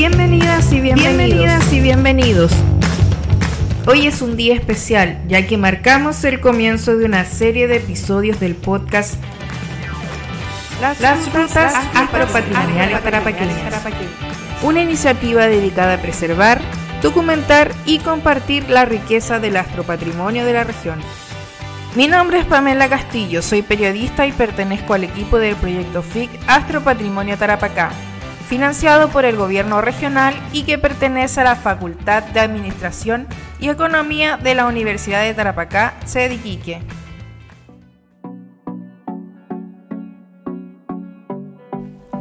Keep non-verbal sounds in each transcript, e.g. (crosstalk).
Bienvenidas y bienvenidos. Bienvenidas y bienvenidos. Hoy es un día especial, ya que marcamos el comienzo de una serie de episodios del podcast Las, Rutas Agropatrimoniales Tarapaqueñas. Una iniciativa dedicada a preservar, documentar y compartir la riqueza del astropatrimonio de la región. Mi nombre es Pamela Castillo, soy periodista y pertenezco al equipo del proyecto FIC Astropatrimonio Tarapacá, financiado por el gobierno regional y que pertenece a la Facultad de Administración y Economía de la Universidad de Tarapacá, sede Iquique.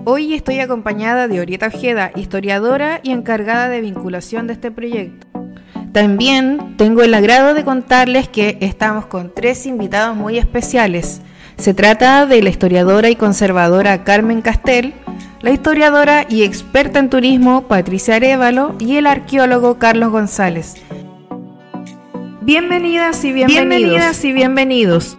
Hoy estoy acompañada de Orieta Ojeda, historiadora y encargada de vinculación de este proyecto. También tengo el agrado de contarles que estamos con tres invitados muy especiales. Se trata de la historiadora y conservadora Carmen Castel, la historiadora y experta en turismo Patricia Arevalo y el arqueólogo Carlos González. Bienvenidas y bienvenidos. Bienvenidas y bienvenidos.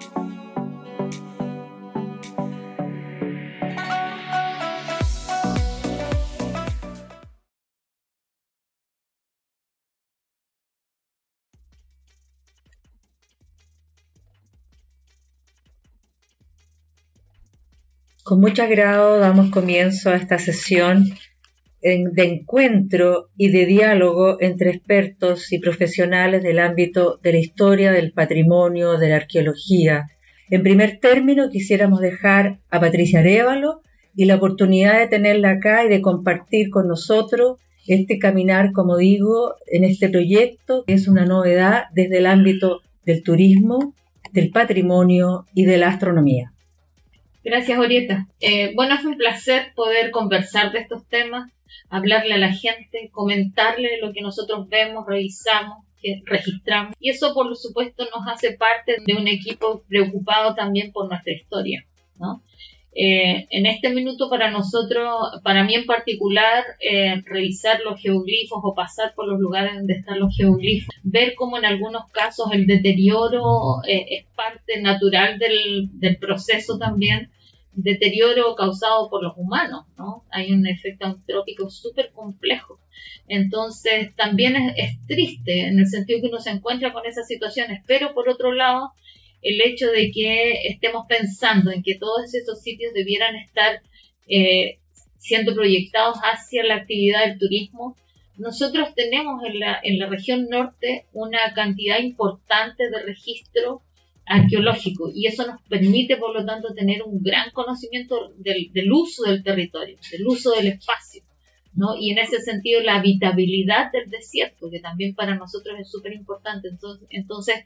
Con mucho agrado damos comienzo a esta sesión de encuentro y de diálogo entre expertos y profesionales del ámbito de la historia, del patrimonio, de la arqueología. En primer término, quisiéramos dejar a Patricia Arevalo y la oportunidad de tenerla acá y de compartir con nosotros este caminar, como digo, en este proyecto, que es una novedad desde el ámbito del turismo, del patrimonio y de la astronomía. Gracias, Orieta. Eh, bueno, es un placer poder conversar de estos temas, hablarle a la gente, comentarle lo que nosotros vemos, revisamos, que registramos. Y eso, por supuesto, nos hace parte de un equipo preocupado también por nuestra historia. ¿no? Eh, en este minuto para nosotros, para mí en particular, eh, revisar los geoglifos o pasar por los lugares donde están los geoglifos, ver cómo en algunos casos el deterioro eh, es parte natural del, proceso también, deterioro causado por los humanos, ¿no? Hay un efecto antrópico súper complejo. Entonces, también es, es triste en el sentido que uno se encuentra con esas situaciones, pero por otro lado, el hecho de que estemos pensando en que todos esos sitios debieran estar eh, siendo proyectados hacia la actividad del turismo, nosotros tenemos en la, en la región norte una cantidad importante de registro arqueológico y eso nos permite, por lo tanto, tener un gran conocimiento del, del uso del territorio, del uso del espacio. Y en ese sentido la habitabilidad del desierto, que también para nosotros es súper importante. Entonces, entonces,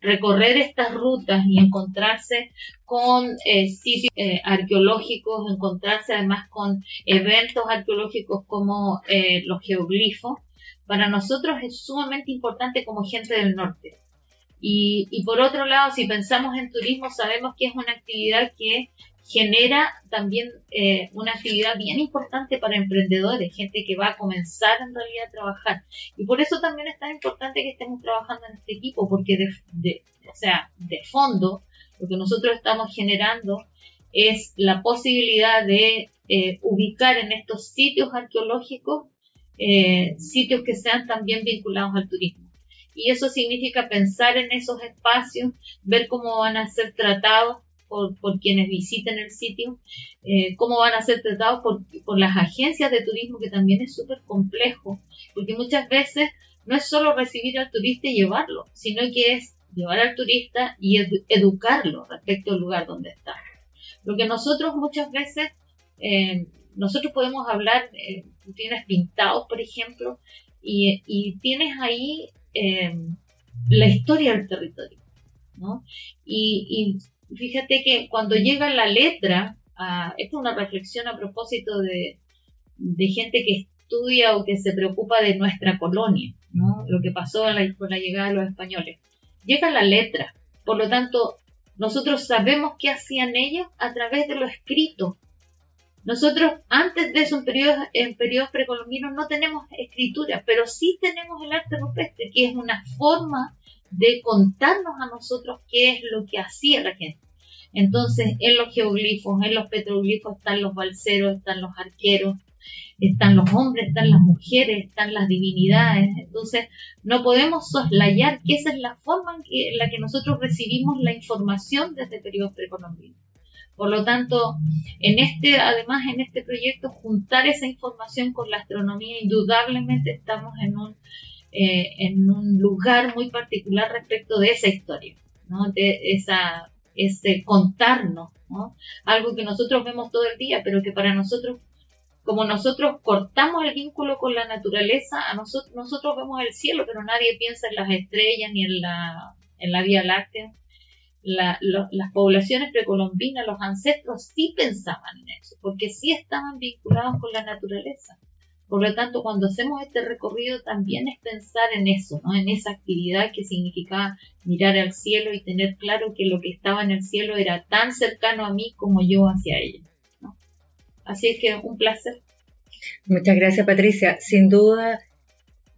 recorrer estas rutas y encontrarse con eh, sitios eh, arqueológicos, encontrarse además con eventos arqueológicos como eh, los geoglifos, para nosotros es sumamente importante como gente del norte. Y por otro lado, si pensamos en turismo, sabemos que es una actividad que genera también eh, una actividad bien importante para emprendedores, gente que va a comenzar en realidad a trabajar. Y por eso también es tan importante que estemos trabajando en este equipo, porque de, o sea, de fondo lo que nosotros estamos generando es la posibilidad de eh, ubicar en estos sitios arqueológicos eh, sitios que sean también vinculados al turismo. Y eso significa pensar en esos espacios, ver cómo van a ser tratados por, quienes visiten el sitio, eh, cómo van a ser tratados por, las agencias de turismo, que también es súper complejo, porque muchas veces no es solo recibir al turista y llevarlo, sino que es llevar al turista y educarlo respecto al lugar donde está. Lo que nosotros muchas veces, eh, nosotros podemos hablar, eh, tienes pintados, por ejemplo, y, tienes ahí la historia del territorio. ¿no? Y, fíjate que cuando llega la letra, esta es una reflexión a propósito de, gente que estudia o que se preocupa de nuestra colonia, ¿no? lo que pasó con la llegada de los españoles. Llega la letra, por lo tanto, nosotros sabemos qué hacían ellos a través de lo escrito. Nosotros, antes de eso, en periodos, en periodos precolombinos, no tenemos escritura, pero sí tenemos el arte rupestre, que es una forma de contarnos a nosotros qué es lo que hacía la gente. Entonces, en los geoglifos, en los petroglifos están los balseros, están los arqueros, están los hombres, están las mujeres, están las divinidades. Entonces, no podemos soslayar que esa es la forma en, la que nosotros recibimos la información desde periodos precolombinos. Por lo tanto, en este, además en este proyecto, juntar esa información con la astronomía, indudablemente estamos en un, eh, lugar muy particular respecto de esa historia, ¿no? de esa, ese contarnos, ¿no? algo que nosotros vemos todo el día, pero que para nosotros como nosotros cortamos el vínculo con la naturaleza, a nosotros, nosotros vemos el cielo, pero nadie piensa en las estrellas ni en la, en la Vía Láctea. las poblaciones precolombinas, los ancestros sí pensaban en eso, porque sí estaban vinculados con la naturaleza. Por lo tanto, cuando hacemos este recorrido también es pensar en eso, ¿no? en esa actividad que significaba mirar al cielo y tener claro que lo que estaba en el cielo era tan cercano a mí como yo hacia ella. Así es que un placer. Muchas gracias, Patricia. Sin duda,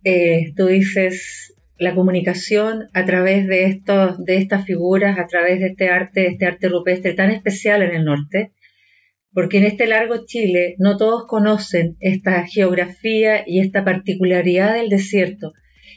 eh, tú dices la comunicación a través de estos, de estas figuras, a través de este arte, este arte rupestre tan especial en el norte, porque en este largo Chile no todos conocen esta geografía y esta particularidad del desierto.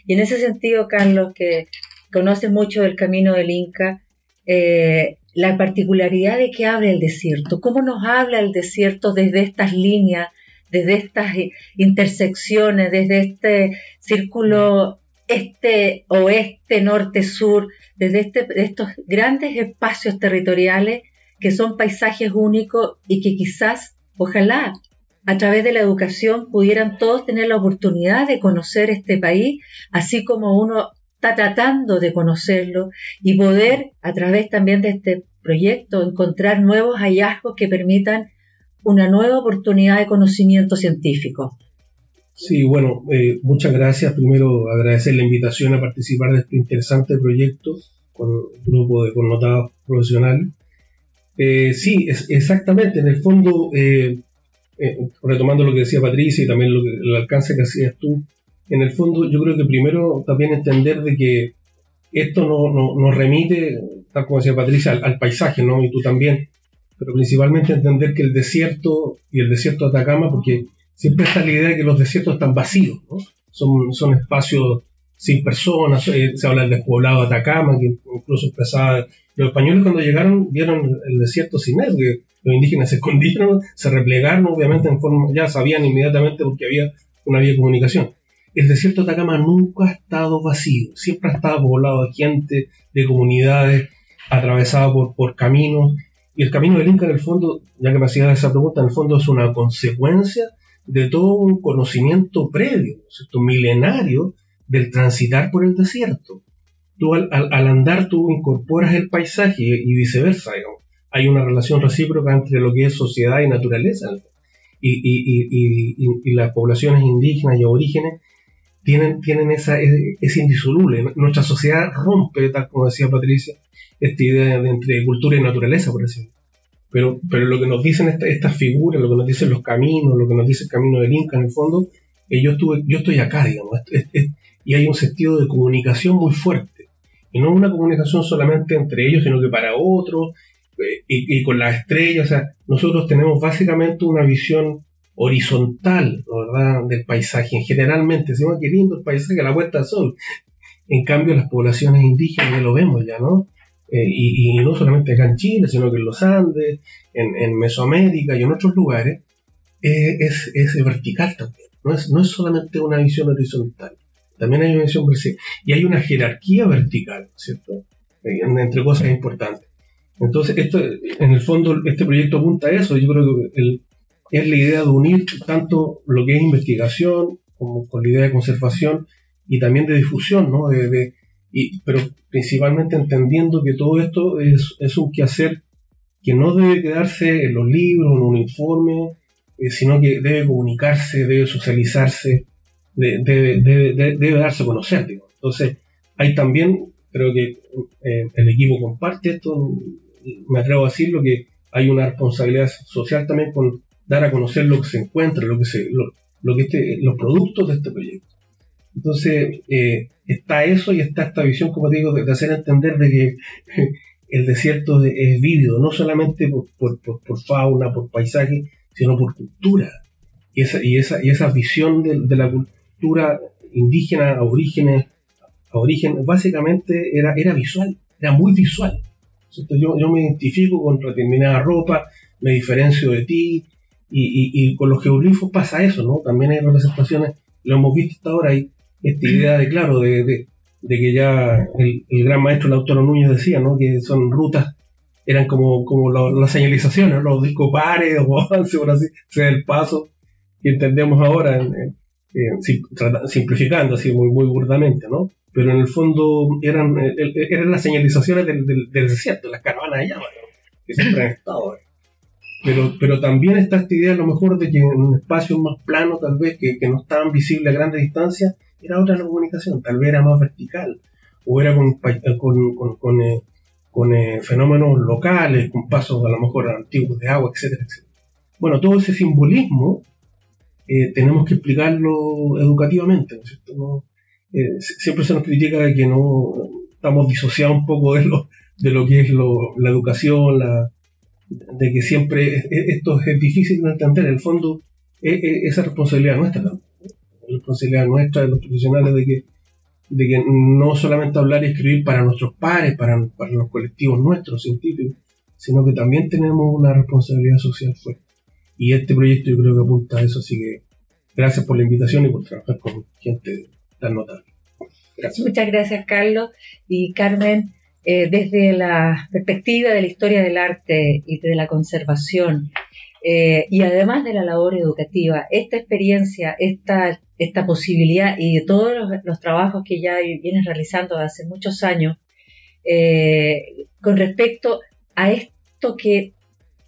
Y en ese sentido, Carlos, que conoce mucho del camino del Inca, eh, la particularidad de que habla el desierto, cómo nos habla el desierto desde estas líneas, desde estas intersecciones, desde este círculo este, oeste, norte, sur, desde este, estos grandes espacios territoriales que son paisajes únicos y que quizás, ojalá, a través de la educación pudieran todos tener la oportunidad de conocer este país, así como uno está tratando de conocerlo y poder, a través también de este proyecto, encontrar nuevos hallazgos que permitan una nueva oportunidad de conocimiento científico. Sí, bueno, eh, muchas gracias. Primero agradecer la invitación a participar de este interesante proyecto con un grupo de connotados profesionales. Eh, sí, exactamente, en el fondo, eh, retomando lo que decía Patricia y también lo que, el alcance que hacías tú, en el fondo yo creo que primero también entender de que esto no, nos remite, tal como decía Patricia, al, paisaje, ¿no? Y tú también, pero principalmente entender que el desierto y el desierto de Atacama, porque siempre está la idea de que los desiertos están vacíos, ¿no? Son, son espacios sin personas, eh, se habla del despoblado de Atacama, que incluso expresaba, los españoles cuando llegaron vieron el desierto sin él, que los indígenas se (laughs) escondieron, se replegaron, obviamente en forma, ya sabían inmediatamente porque había una vía de comunicación el desierto de Atacama nunca ha estado vacío, siempre ha estado poblado de gente, de comunidades, atravesado por, caminos. Y el camino del Inca, en el fondo, ya que me hacías esa pregunta, en el fondo es una consecuencia de todo un conocimiento previo, ¿cierto? milenario, del transitar por el desierto. Tú al, andar tú incorporas el paisaje y, viceversa, Hay una relación recíproca entre lo que es sociedad y naturaleza. Y, y, las poblaciones indígenas y aborígenes tienen, tienen esa, es, indisoluble. Nuestra sociedad rompe, tal como decía Patricia, esta idea de entre cultura y naturaleza, por decirlo. Pero, pero lo que nos dicen estas figuras, lo que nos dicen los caminos, lo que nos dice el camino del Inca, en el fondo, eh, yo, yo estoy acá, digamos, y hay un sentido de comunicación muy fuerte. Y no una comunicación solamente entre ellos, sino que para otros, eh, y, con las estrellas. O sea, nosotros tenemos básicamente una visión horizontal, ¿verdad? Del paisaje. Generalmente, decimos que lindo el paisaje la vuelta del sol. En cambio, las poblaciones indígenas ya lo vemos ya, ¿no? Eh, y, no solamente acá en Chile, sino que en los Andes, en, Mesoamérica y en otros lugares, eh, es, es, vertical también. No es, no es solamente una visión horizontal, también hay una vertical. Y hay una jerarquía vertical, ¿cierto? Eh, entre cosas importantes. Entonces, esto, en el fondo, este proyecto apunta a eso. Yo creo que el, es la idea de unir tanto lo que es investigación como con la idea de conservación y también de difusión, ¿no? De, pero principalmente entendiendo que todo esto es, es, un quehacer que no debe quedarse en los libros, en un informe, eh, sino que debe comunicarse, debe socializarse, debe, debe, darse a conocer. Entonces, hay también, creo que eh, el equipo comparte esto, me atrevo a decirlo, que hay una responsabilidad social también con dar a conocer lo que se encuentra, lo que se, lo, que este, los productos de este proyecto. Entonces, eh, está eso y está esta visión, como digo, de, hacer entender de que (laughs) el desierto es vívido, no solamente por, fauna, por paisaje, sino por cultura. Y esa, y esa, y esa visión de, la cultura indígena a orígenes, a origen, básicamente era, era visual, era muy visual. Yo, yo me identifico con determinada ropa, me diferencio de ti, y, con los geoglifos pasa eso, ¿no? También hay representaciones, lo hemos visto hasta ahora, hay esta idea de, claro, de, que ya el, gran maestro el autor Núñez decía, ¿no? Que son rutas, eran como, como las señalizaciones, los discopares (laughs) o avance, por así, sea el paso que entendemos ahora, simplificando así muy, muy burdamente, ¿no? Pero en el fondo eran, eran las señalizaciones del, desierto, las caravanas de llama, que siempre han estado. Pero, pero también está esta idea a lo mejor de que en un espacio más plano, tal vez, que, no estaban visibles a grandes distancias, era otra la comunicación, tal vez era más vertical, o era con, con, con, eh, eh, fenómenos locales, con pasos a lo mejor antiguos de agua, etcétera, etcétera. Bueno, todo ese simbolismo eh, tenemos que explicarlo educativamente, ¿no es cierto? siempre se nos critica de que no estamos disociados un poco de lo, de lo que es la educación, de que siempre esto es difícil de entender. En el fondo, esa responsabilidad nuestra, la responsabilidad nuestra de los profesionales de que, de que no solamente hablar y escribir para nuestros pares, para, los colectivos nuestros científicos, sino que también tenemos una responsabilidad social fuerte. Y este proyecto yo creo que apunta a eso, así que gracias por la invitación y por trabajar con gente tan notable. Muchas gracias, Carlos. Y Carmen, eh, desde la perspectiva de la historia del arte y de la conservación, eh, y además de la labor educativa, esta experiencia, esta, esta posibilidad y de todos los, trabajos que ya vienes realizando hace muchos años, eh, con respecto a esto que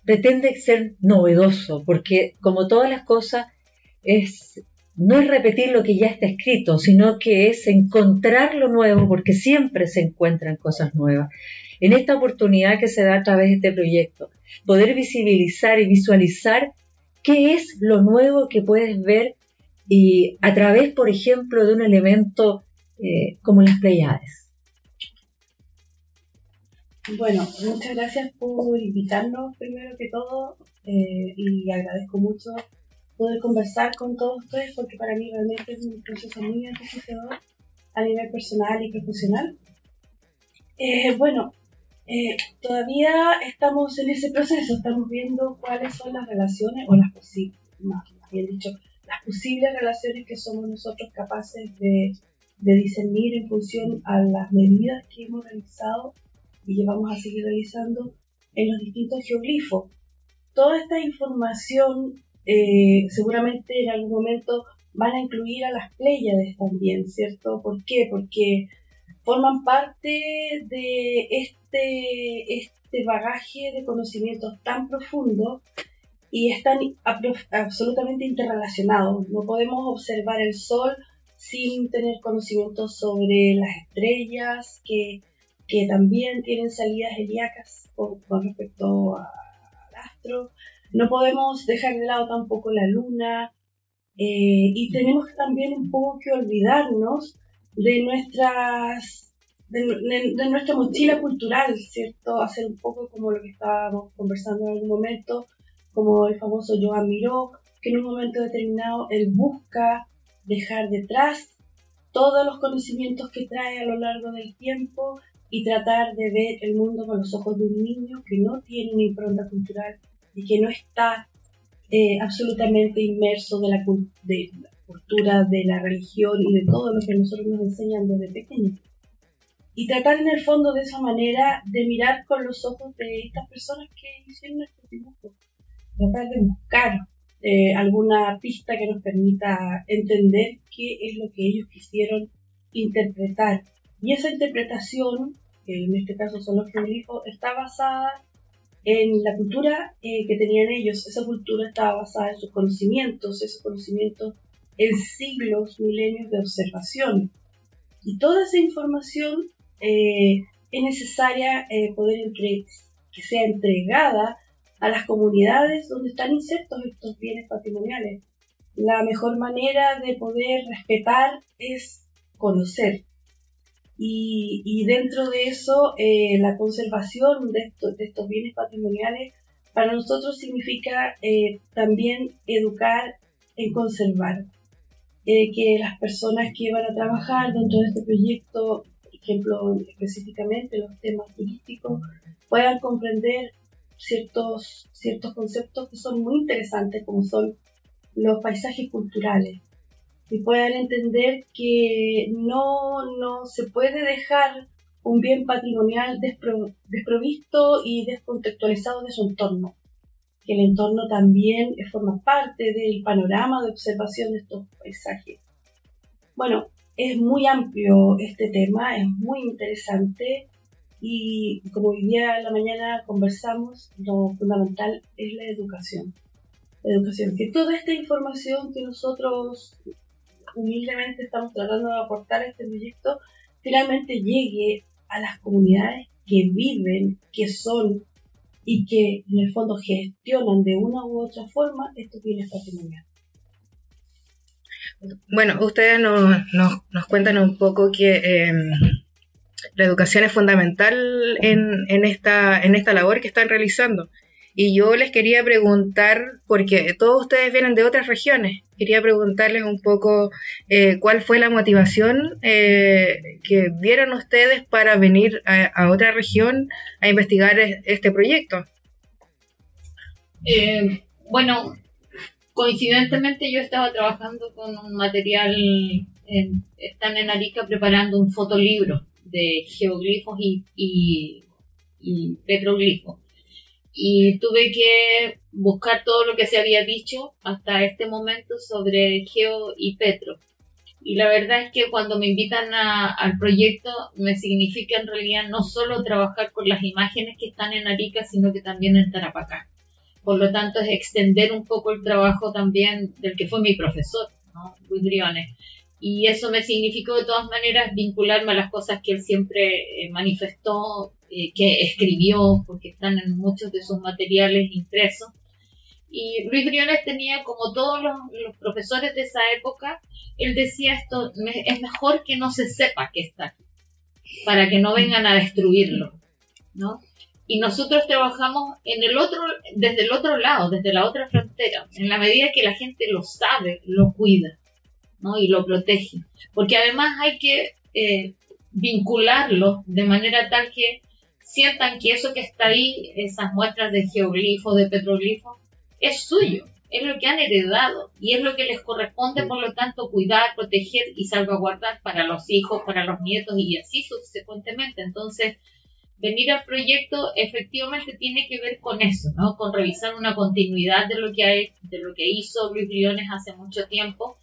pretende ser novedoso, porque como todas las cosas, es no es repetir lo que ya está escrito, sino que es encontrar lo nuevo, porque siempre se encuentran cosas nuevas. En esta oportunidad que se da a través de este proyecto, poder visibilizar y visualizar qué es lo nuevo que puedes ver y a través, por ejemplo, de un elemento eh, como las Pleiades. Bueno, muchas gracias por invitarnos primero que todo eh, y agradezco mucho poder conversar con todos ustedes porque para mí realmente es un proceso muy enriquecedor a nivel personal y profesional. Eh, bueno, eh, todavía estamos en ese proceso, estamos viendo cuáles son las relaciones, o las posibles, más bien dicho, las posibles relaciones que somos nosotros capaces de, de discernir en función a las medidas que hemos realizado y que vamos a seguir realizando en los distintos geoglifos. Toda esta información eh, seguramente en algún momento van a incluir a las Pléyades también, ¿cierto? ¿Por qué? Porque forman parte de este, este bagaje de conocimientos tan profundo y están absolutamente interrelacionados. No podemos observar el Sol sin tener conocimientos sobre las estrellas, que, que también tienen salidas helíacas con, con respecto al astro. No podemos dejar de lado tampoco la luna eh, y tenemos también un poco que olvidarnos de nuestras de, nuestra mochila cultural, ¿cierto? Hacer un poco como lo que estábamos conversando en algún momento, como el famoso Joan Miró, que en un momento determinado él busca dejar detrás todos los conocimientos que trae a lo largo del tiempo y tratar de ver el mundo con los ojos de un niño que no tiene una impronta cultural y que no está eh, absolutamente inmerso de la, cultura, de la religión y de todo lo que nosotros nos enseñan desde pequeños. Y tratar en el fondo de esa manera de mirar con los ojos de estas personas que hicieron estos dibujos. Tratar de buscar eh, alguna pista que nos permita entender qué es lo que ellos quisieron interpretar. Y esa interpretación, que en este caso son los geoglifos, está basada en la cultura eh, que tenían ellos, esa cultura estaba basada en sus conocimientos, esos conocimientos en siglos, milenios de observación. Y toda esa información eh, es necesaria eh, poder que sea entregada a las comunidades donde están insertos estos bienes patrimoniales. La mejor manera de poder respetar es conocer, y, dentro de eso, eh, la conservación de, estos bienes patrimoniales para nosotros significa eh, también educar en conservar. Eh, que las personas que van a trabajar dentro de este proyecto, ejemplo, específicamente los temas turísticos, puedan comprender ciertos, ciertos conceptos que son muy interesantes, como son los paisajes culturales, y puedan entender que no, no se puede dejar un bien patrimonial desprovisto y descontextualizado de su entorno, que el entorno también forma parte del panorama de observación de estos paisajes. Bueno, es muy amplio este tema, es muy interesante y como hoy día en la mañana conversamos, lo fundamental es la educación. La educación, que toda esta información que nosotros humildemente estamos tratando de aportar este proyecto finalmente llegue a las comunidades que viven, que son y que en el fondo gestionan de una u otra forma estos bienes patrimoniales. Bueno, ustedes nos, nos, cuentan un poco que em, la educación es fundamental en, en, esta, en esta labor que están realizando. Y yo les quería preguntar, porque todos ustedes vienen de otras regiones, quería preguntarles un poco eh, cuál fue la motivación eh, que vieron ustedes para venir a, otra región a investigar este proyecto. Eh, bueno, coincidentemente yo estaba trabajando con un material, están en Arica preparando un fotolibro de geoglifos y, y petroglifos y tuve que buscar todo lo que se había dicho hasta este momento sobre Geo y Petro. Y la verdad es que cuando me invitan al proyecto me significa en realidad no solo trabajar con las imágenes que están en Arica, sino que también en Tarapacá. Por lo tanto es extender un poco el trabajo también del que fue mi profesor, ¿no? Luis Briones. Y eso me significó de todas maneras vincularme a las cosas que él siempre eh, manifestó eh, que escribió, porque están en muchos de sus materiales impresos. Y Luis Briones tenía, como todos los, profesores de esa época, él decía esto, es mejor que no se sepa que está, para que no vengan a destruirlo, ¿no? Y nosotros trabajamos en el otro, desde el otro lado, desde la otra frontera, en la medida que la gente lo sabe, lo cuida, ¿no? Y lo protege. Porque además hay que eh, vincularlo de manera tal que sientan que eso que está ahí, esas muestras de geoglifo, de petroglifo, es suyo, es lo que han heredado y es lo que les corresponde, por lo tanto, cuidar, proteger y salvaguardar para los hijos, para los nietos y así subsecuentemente. Entonces, venir al proyecto efectivamente tiene que ver con eso, ¿no? Con revisar una continuidad de lo que, hay, de lo que hizo Luis Briones hace mucho tiempo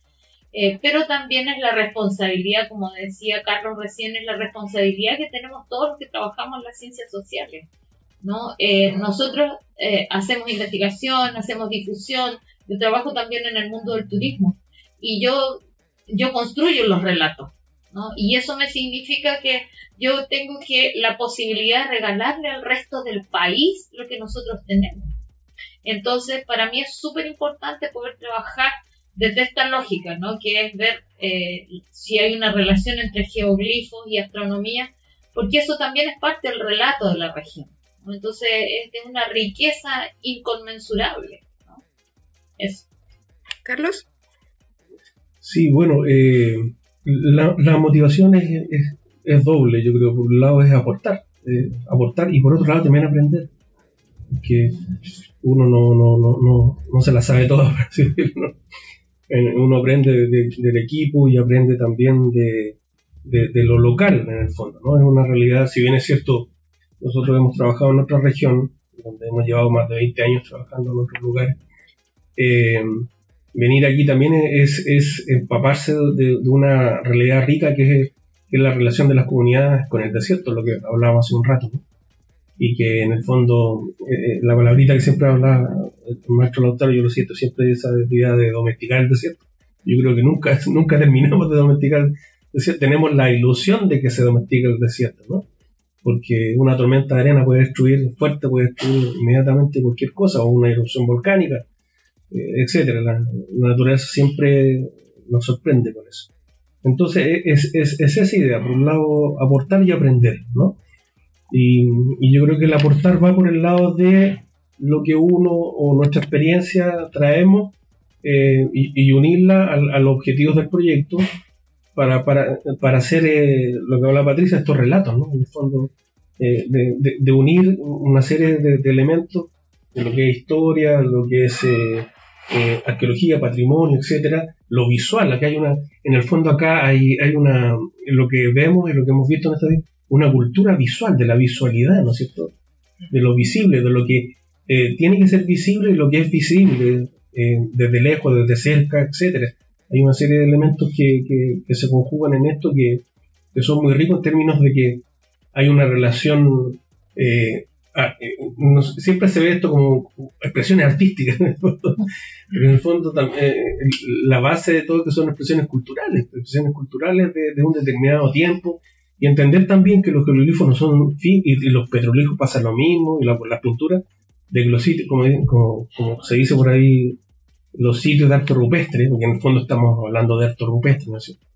eh, pero también es la responsabilidad, como decía Carlos recién, es la responsabilidad que tenemos todos los que trabajamos en las ciencias sociales. ¿no? Eh, nosotros eh, hacemos investigación, hacemos difusión, yo trabajo también en el mundo del turismo y yo, yo construyo los relatos. ¿no? Y eso me significa que yo tengo que la posibilidad de regalarle al resto del país lo que nosotros tenemos. Entonces, para mí es súper importante poder trabajar desde esta lógica, ¿no? que es ver eh, si hay una relación entre geoglifos y astronomía, porque eso también es parte del relato de la región. Entonces es de una riqueza inconmensurable. ¿no? Eso. Carlos. Sí, bueno, eh, la, motivación es, es, doble, yo creo. Por un lado es aportar, eh, aportar y por otro lado también aprender. Que uno no, no, no, no, no se la sabe toda, ¿no? (laughs) uno aprende del equipo y aprende también de, lo local en el fondo, ¿no? Es una realidad, si bien es cierto, nosotros hemos trabajado en otra región, donde hemos llevado más de 20 años trabajando en otros lugares, eh, venir aquí también es, es empaparse de, una realidad rica que es, la relación de las comunidades con el desierto, lo que hablábamos hace un rato, y que en el fondo eh, eh, la palabrita que siempre habla el maestro Lautaro, yo lo siento siempre esa idea de domesticar el desierto. Yo creo que nunca, (laughs) nunca terminamos de domesticar el desierto. Tenemos la ilusión de que se domestica el desierto, ¿no? Porque una tormenta de arena puede destruir fuerte, puede destruir inmediatamente cualquier cosa, o una erupción volcánica, eh, etcétera. La, naturaleza siempre nos sorprende con eso. Entonces es, es, es esa idea, por un lado aportar y aprender, ¿no? Y, yo creo que el aportar va por el lado de lo que uno o nuestra experiencia traemos eh, y, unirla a, los objetivos del proyecto para, para, para hacer eh, lo que habla Patricia, estos relatos, ¿no? En el fondo, eh, de, unir una serie de, elementos de lo que es historia, lo que es arqueología, patrimonio, etcétera, lo visual, acá hay una, en el fondo acá hay, hay una, lo que vemos y lo que hemos visto en esta una cultura visual, de la visualidad, ¿no es cierto? De lo visible, de lo que tiene que ser visible lo que es visible, desde lejos, desde cerca, etcétera. Hay una serie de elementos que, se conjugan en esto que, son muy ricos en términos de que hay una relación. Eh, eh, siempre se ve esto como expresiones artísticas, pero en el fondo eh, la base de todo que son expresiones culturales, expresiones culturales de, un determinado tiempo, y entender también que los jeroglíficos no son y, y los petroglifos pasan lo mismo, y la, las pinturas de los sitios, como, como, se dice por ahí, los sitios de arte rupestre, porque en el fondo estamos hablando de arte rupestre, ¿no es cierto?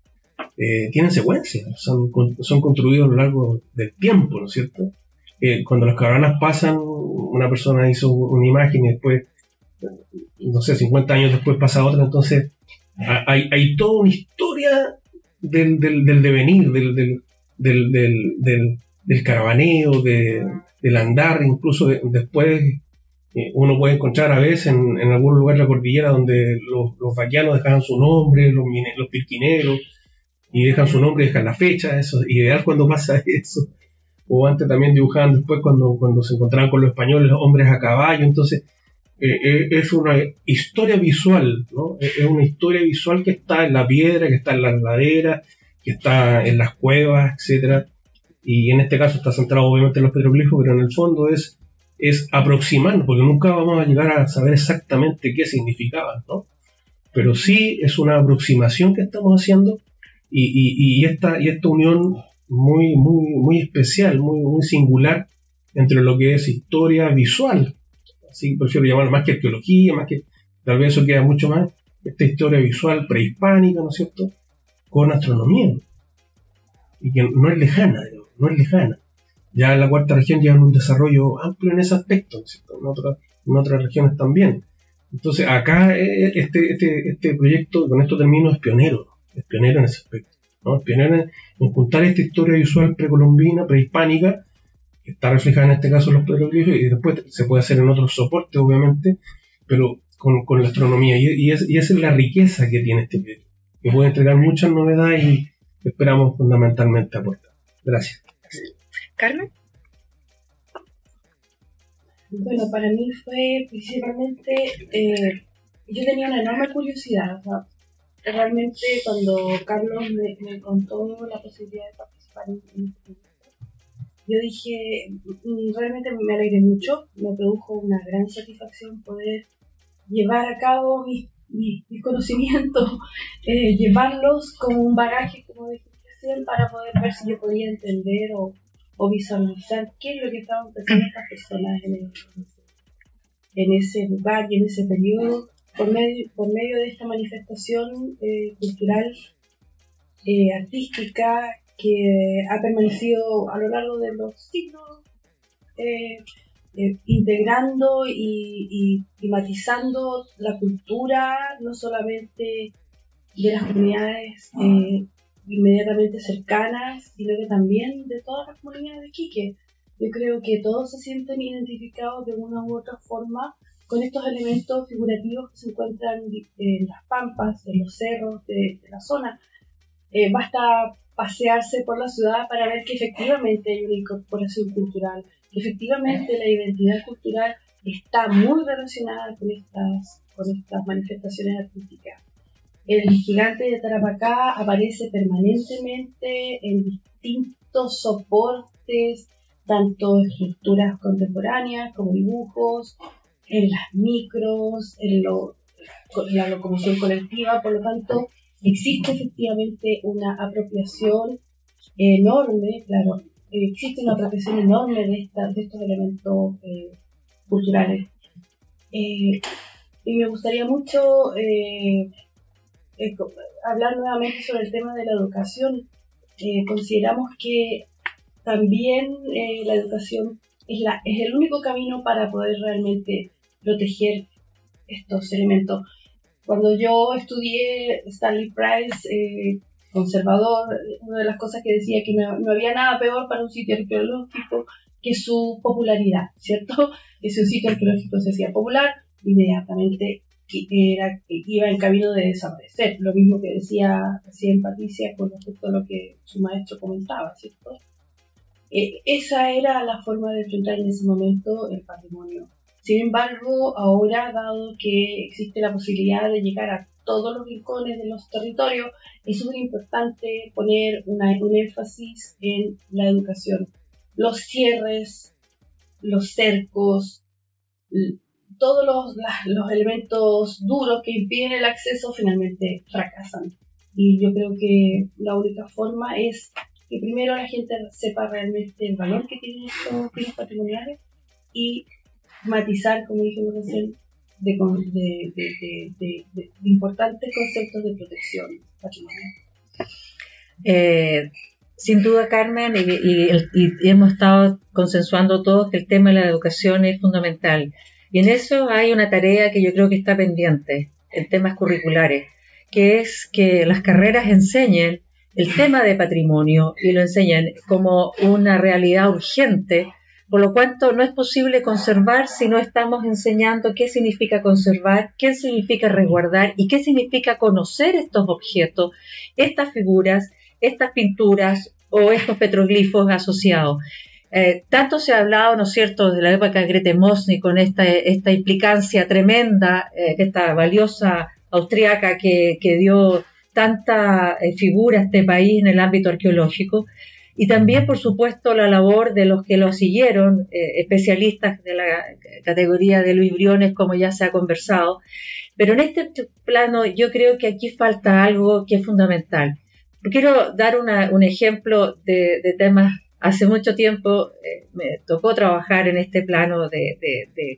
Eh, tienen secuencias, son, son construidos a lo largo del tiempo, ¿no es cierto? Eh, cuando las caravanas pasan, una persona hizo una imagen y después, no sé, 50 años después pasa otra, entonces hay, hay toda una historia del, del, del devenir, del, del, del, del caravaneo, del andar, incluso después eh, uno puede encontrar a veces en, algún lugar de la cordillera donde los, los dejan su nombre, los, los pirquineros, y dejan su nombre y dejan la fecha, eso es ideal (laughs) cuando pasa eso. O antes también dibujaban después cuando, cuando se encontraban con los españoles, hombres a caballo, entonces eh, eh, es una historia visual, ¿no? Es una historia visual que está en la piedra, que está en la ladera, que está en las cuevas, etcétera. Y en este caso está centrado obviamente en los petroglifos, pero en el fondo es es aproximarnos, porque nunca vamos a llegar a saber exactamente qué significaban, ¿no? Pero sí es una aproximación que estamos haciendo y, y, esta, y esta unión muy, muy, muy especial, muy, muy singular entre lo que es historia visual, así prefiero llamar más que arqueología, más que, tal vez eso queda mucho más, esta historia visual prehispánica, ¿no es cierto?, con astronomía, y que no es lejana, no es lejana. Ya en la cuarta región llevan un desarrollo amplio en ese aspecto, En, en otras regiones también. Entonces, acá eh, este, este, este proyecto, con esto termino, es pionero, es pionero en ese aspecto. ¿no? Es pionero en, juntar esta historia visual precolombina, prehispánica, que está reflejada en este caso en los petroglifos, y después se puede hacer en otros soportes, obviamente, pero con, con la astronomía. Y, y, es, y, esa es la riqueza que tiene este proyecto, que puede entregar muchas novedades y esperamos fundamentalmente aportar. Gracias. Carmen. Bueno, para mí fue principalmente, eh, yo tenía una enorme curiosidad, realmente cuando Carlos me, contó la posibilidad de participar en, este proyecto, yo dije, mm, realmente me alegré mucho, me produjo una gran satisfacción poder llevar a cabo mis, conocimientos, (laughs) eh, llevarlos como un bagaje, como dije para poder ver si yo podía entender o, o visualizar qué es lo que estaban pensando estas personas en, ese lugar y en ese periodo. Por medio, por medio de esta manifestación eh, cultural, eh, artística, que ha permanecido a lo largo de los siglos, eh, integrando y, y, matizando la cultura, no solamente de las comunidades inmediatamente cercanas, sino que también de todas las comunidades de Quique. Yo creo que todos se sienten identificados de una u otra forma con estos elementos figurativos que se encuentran en las pampas, en los cerros de, la zona. Eh, basta pasearse por la ciudad para ver que efectivamente hay una incorporación cultural, que efectivamente la identidad cultural está muy relacionada con estas, con estas manifestaciones artísticas. El gigante de Tarapacá aparece permanentemente en distintos soportes, tanto estructuras contemporáneas como dibujos, en las micros, en, la locomoción colectiva, por lo tanto, existe efectivamente una apropiación enorme, claro, existe una apropiación enorme de, de estos elementos eh, culturales. Eh, y me gustaría mucho eh, hablar nuevamente sobre el tema de la educación. Eh, consideramos que también eh, la educación es, la, es el único camino para poder realmente proteger estos elementos. Cuando yo estudié Stanley Price, eh, conservador, una de las cosas que decía que no, había nada peor para un sitio arqueológico que su popularidad, ¿cierto? (laughs) Que si un sitio arqueológico se hacía popular, inmediatamente era, iba en camino de desaparecer. Lo mismo que decía recién Patricia con respecto a lo que su maestro comentaba, ¿cierto? Eh, esa era la forma de enfrentar en ese momento el patrimonio. Sin embargo, ahora, dado que existe la posibilidad de llegar a todos los rincones de los territorios, es muy importante poner un énfasis en la educación. Los cierres, los cercos, todos los, los elementos duros que impiden el acceso finalmente fracasan. Y yo creo que la única forma es que primero la gente sepa realmente el valor que tienen estos bienes patrimoniales y matizar, como dijimos recién, de, de, de, importantes conceptos de protección patrimonial. Eh, sin duda, Carmen, y, y, hemos estado consensuando todos que el tema de la educación es fundamental. Y en eso hay una tarea que yo creo que está pendiente en temas curriculares, que es que las carreras enseñen el tema de patrimonio y lo enseñen como una realidad urgente por lo cual no es posible conservar si no estamos enseñando qué significa conservar, qué significa resguardar y qué significa conocer estos objetos, estas figuras, estas pinturas o estos petroglifos asociados. Eh, tanto se ha hablado, ¿no es cierto?, de la época de Grete Mosny con esta, esta implicancia tremenda, eh, esta valiosa austriaca que, dio tanta eh, figura a este país en el ámbito arqueológico, y también, por supuesto, la labor de los que lo siguieron, especialistas de la categoría de Luis Briones, como ya se ha conversado. Pero en este plano yo creo que aquí falta algo que es fundamental. Quiero dar un ejemplo de, temas. Hace mucho tiempo eh, me tocó trabajar en este plano de,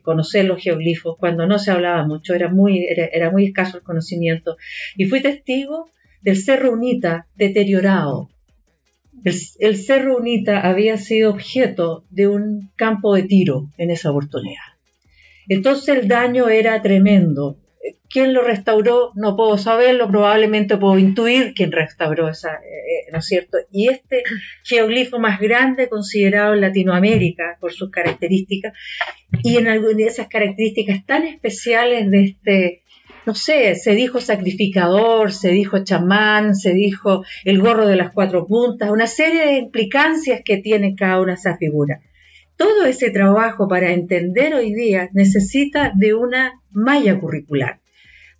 conocer los geoglifos, cuando no se hablaba mucho, era muy, era muy escaso el conocimiento. Y fui testigo del Cerro Unita deteriorado, el, Cerro Unita había sido objeto de un campo de tiro en esa oportunidad. Entonces el daño era tremendo. ¿Quién lo restauró? No puedo saberlo, probablemente puedo intuir quién restauró esa, eh, eh, ¿no es cierto? Y este geoglifo más grande considerado en Latinoamérica por sus características y en algunas de esas características tan especiales de este no sé, se dijo sacrificador, se dijo chamán, se dijo el gorro de las cuatro puntas, una serie de implicancias que tiene cada una de esas figuras. Todo ese trabajo para entender hoy día necesita de una malla curricular.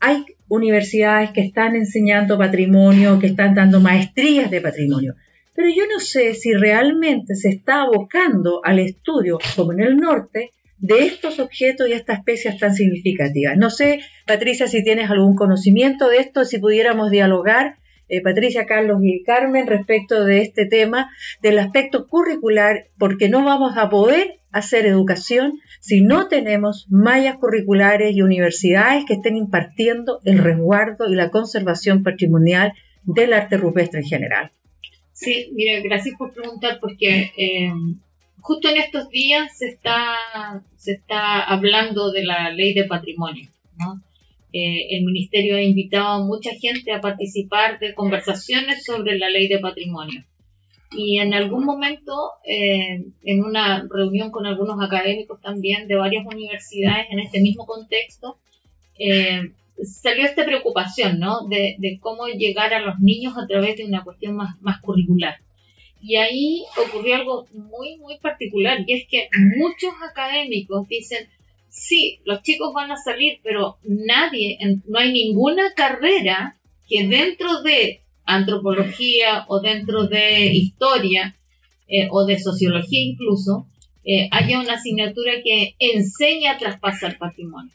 Hay universidades que están enseñando patrimonio, que están dando maestrías de patrimonio, pero yo no sé si realmente se está abocando al estudio, como en el norte, de estos objetos y estas especies tan significativas. No sé, Patricia, si tienes algún conocimiento de esto, si pudiéramos dialogar, eh, Patricia, Carlos y Carmen, respecto de este tema, del aspecto curricular, porque no vamos a poder hacer educación si no tenemos mallas curriculares y universidades que estén impartiendo el resguardo y la conservación patrimonial del arte rupestre en general. Sí, mire, gracias por preguntar, porque eh, justo en estos días se está, se está hablando de la ley de patrimonio. Eh, el ministerio ha invitado a mucha gente a participar de conversaciones sobre la ley de patrimonio. Y en algún momento, eh, en una reunión con algunos académicos también de varias universidades en este mismo contexto, eh, salió esta preocupación, ¿no? De, de, cómo llegar a los niños a través de una cuestión más, más curricular. Y ahí ocurrió algo muy, muy particular, y es que muchos académicos dicen, sí, los chicos van a salir, pero nadie, no hay ninguna carrera que dentro de antropología o dentro de historia eh, o de sociología incluso, eh, haya una asignatura que enseña a traspasar patrimonio.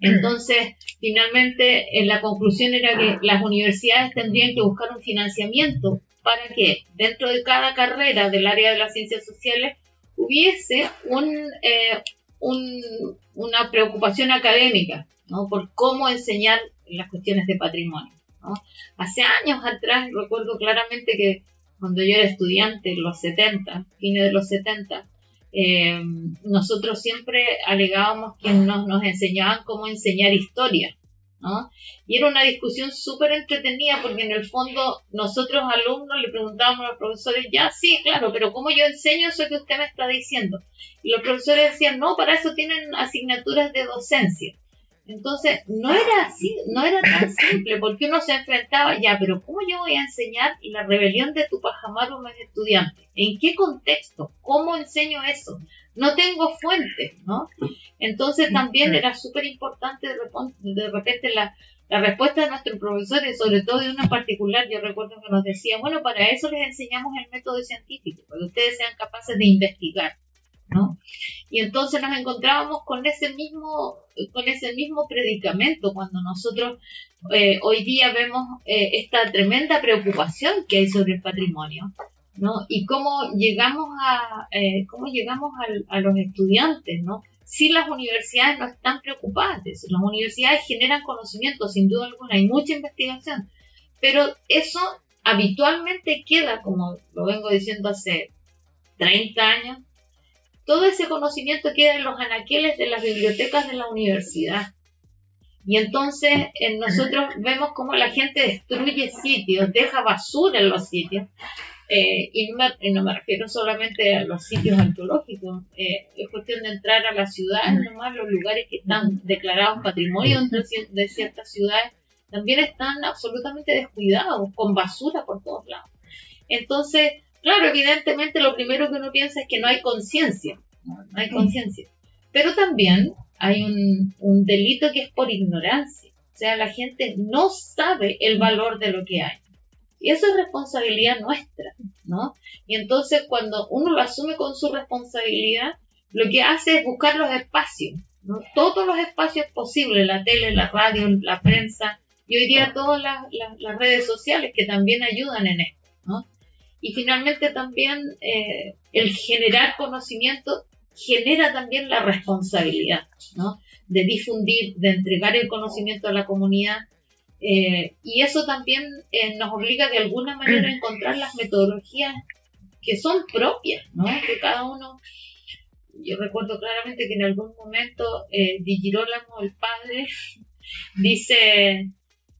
Entonces, finalmente, en la conclusión era que las universidades tendrían que buscar un financiamiento para que dentro de cada carrera del área de las ciencias sociales hubiese eh, una preocupación académica por cómo enseñar las cuestiones de patrimonio. Hace años atrás recuerdo claramente que cuando yo era estudiante, en los 70, fines de los 70, eh, nosotros siempre alegábamos que nos enseñaban cómo enseñar historia. ¿No? Y era una discusión súper entretenida porque en el fondo nosotros alumnos le preguntábamos a los profesores, ya sí, claro, pero ¿cómo yo enseño eso que usted me está diciendo? Y los profesores decían, no, para eso tienen asignaturas de docencia. Entonces, no era así, no era tan (laughs) simple, porque uno se enfrentaba, ya, pero ¿cómo yo voy a enseñar la rebelión de tu pajamar a un estudiante? ¿En qué contexto? ¿Cómo enseño eso? No tengo fuentes, ¿no? Entonces también era súper importante de repente la, la respuesta de nuestros profesores, sobre todo de uno en particular, yo recuerdo que nos decía, bueno, para eso les enseñamos el método científico, para que ustedes sean capaces de investigar. ¿no? Y entonces nos encontrábamos con ese mismo, con ese mismo predicamento cuando nosotros eh, hoy día vemos eh, esta tremenda preocupación que hay sobre el patrimonio, ¿no? Y cómo llegamos a, eh, cómo llegamos a, los estudiantes, ¿no? Si las universidades no están preocupadas las universidades generan conocimiento, sin duda alguna, hay mucha investigación, pero eso habitualmente queda, como lo vengo diciendo hace 30 años, todo ese conocimiento queda en los anaqueles de las bibliotecas de la universidad. Y entonces nosotros vemos cómo la gente destruye sitios, deja basura en los sitios. Eh, y, no me, refiero solamente a los sitios arqueológicos, eh, es cuestión de entrar a las ciudades, nomás los lugares que están declarados patrimonio de ciertas ciudades también están absolutamente descuidados, con basura por todos lados. Entonces, Claro, evidentemente lo primero que uno piensa es que no hay conciencia, no, hay conciencia. Pero también hay un, un, delito que es por ignorancia. O sea, la gente no sabe el valor de lo que hay. Y eso es responsabilidad nuestra, ¿no? Y entonces cuando uno lo asume con su responsabilidad, lo que hace es buscar los espacios. Todos los espacios posibles, la tele, la radio, la prensa, y hoy día todas las, las redes sociales que también ayudan en esto, ¿no? Y finalmente también eh, el generar conocimiento genera también la responsabilidad, ¿no? De difundir, de entregar el conocimiento a la comunidad. Eh, y eso también eh, nos obliga de alguna manera a encontrar las metodologías que son propias, ¿no? Que cada uno, yo recuerdo claramente que en algún momento Girolamo, el padre, (laughs) dice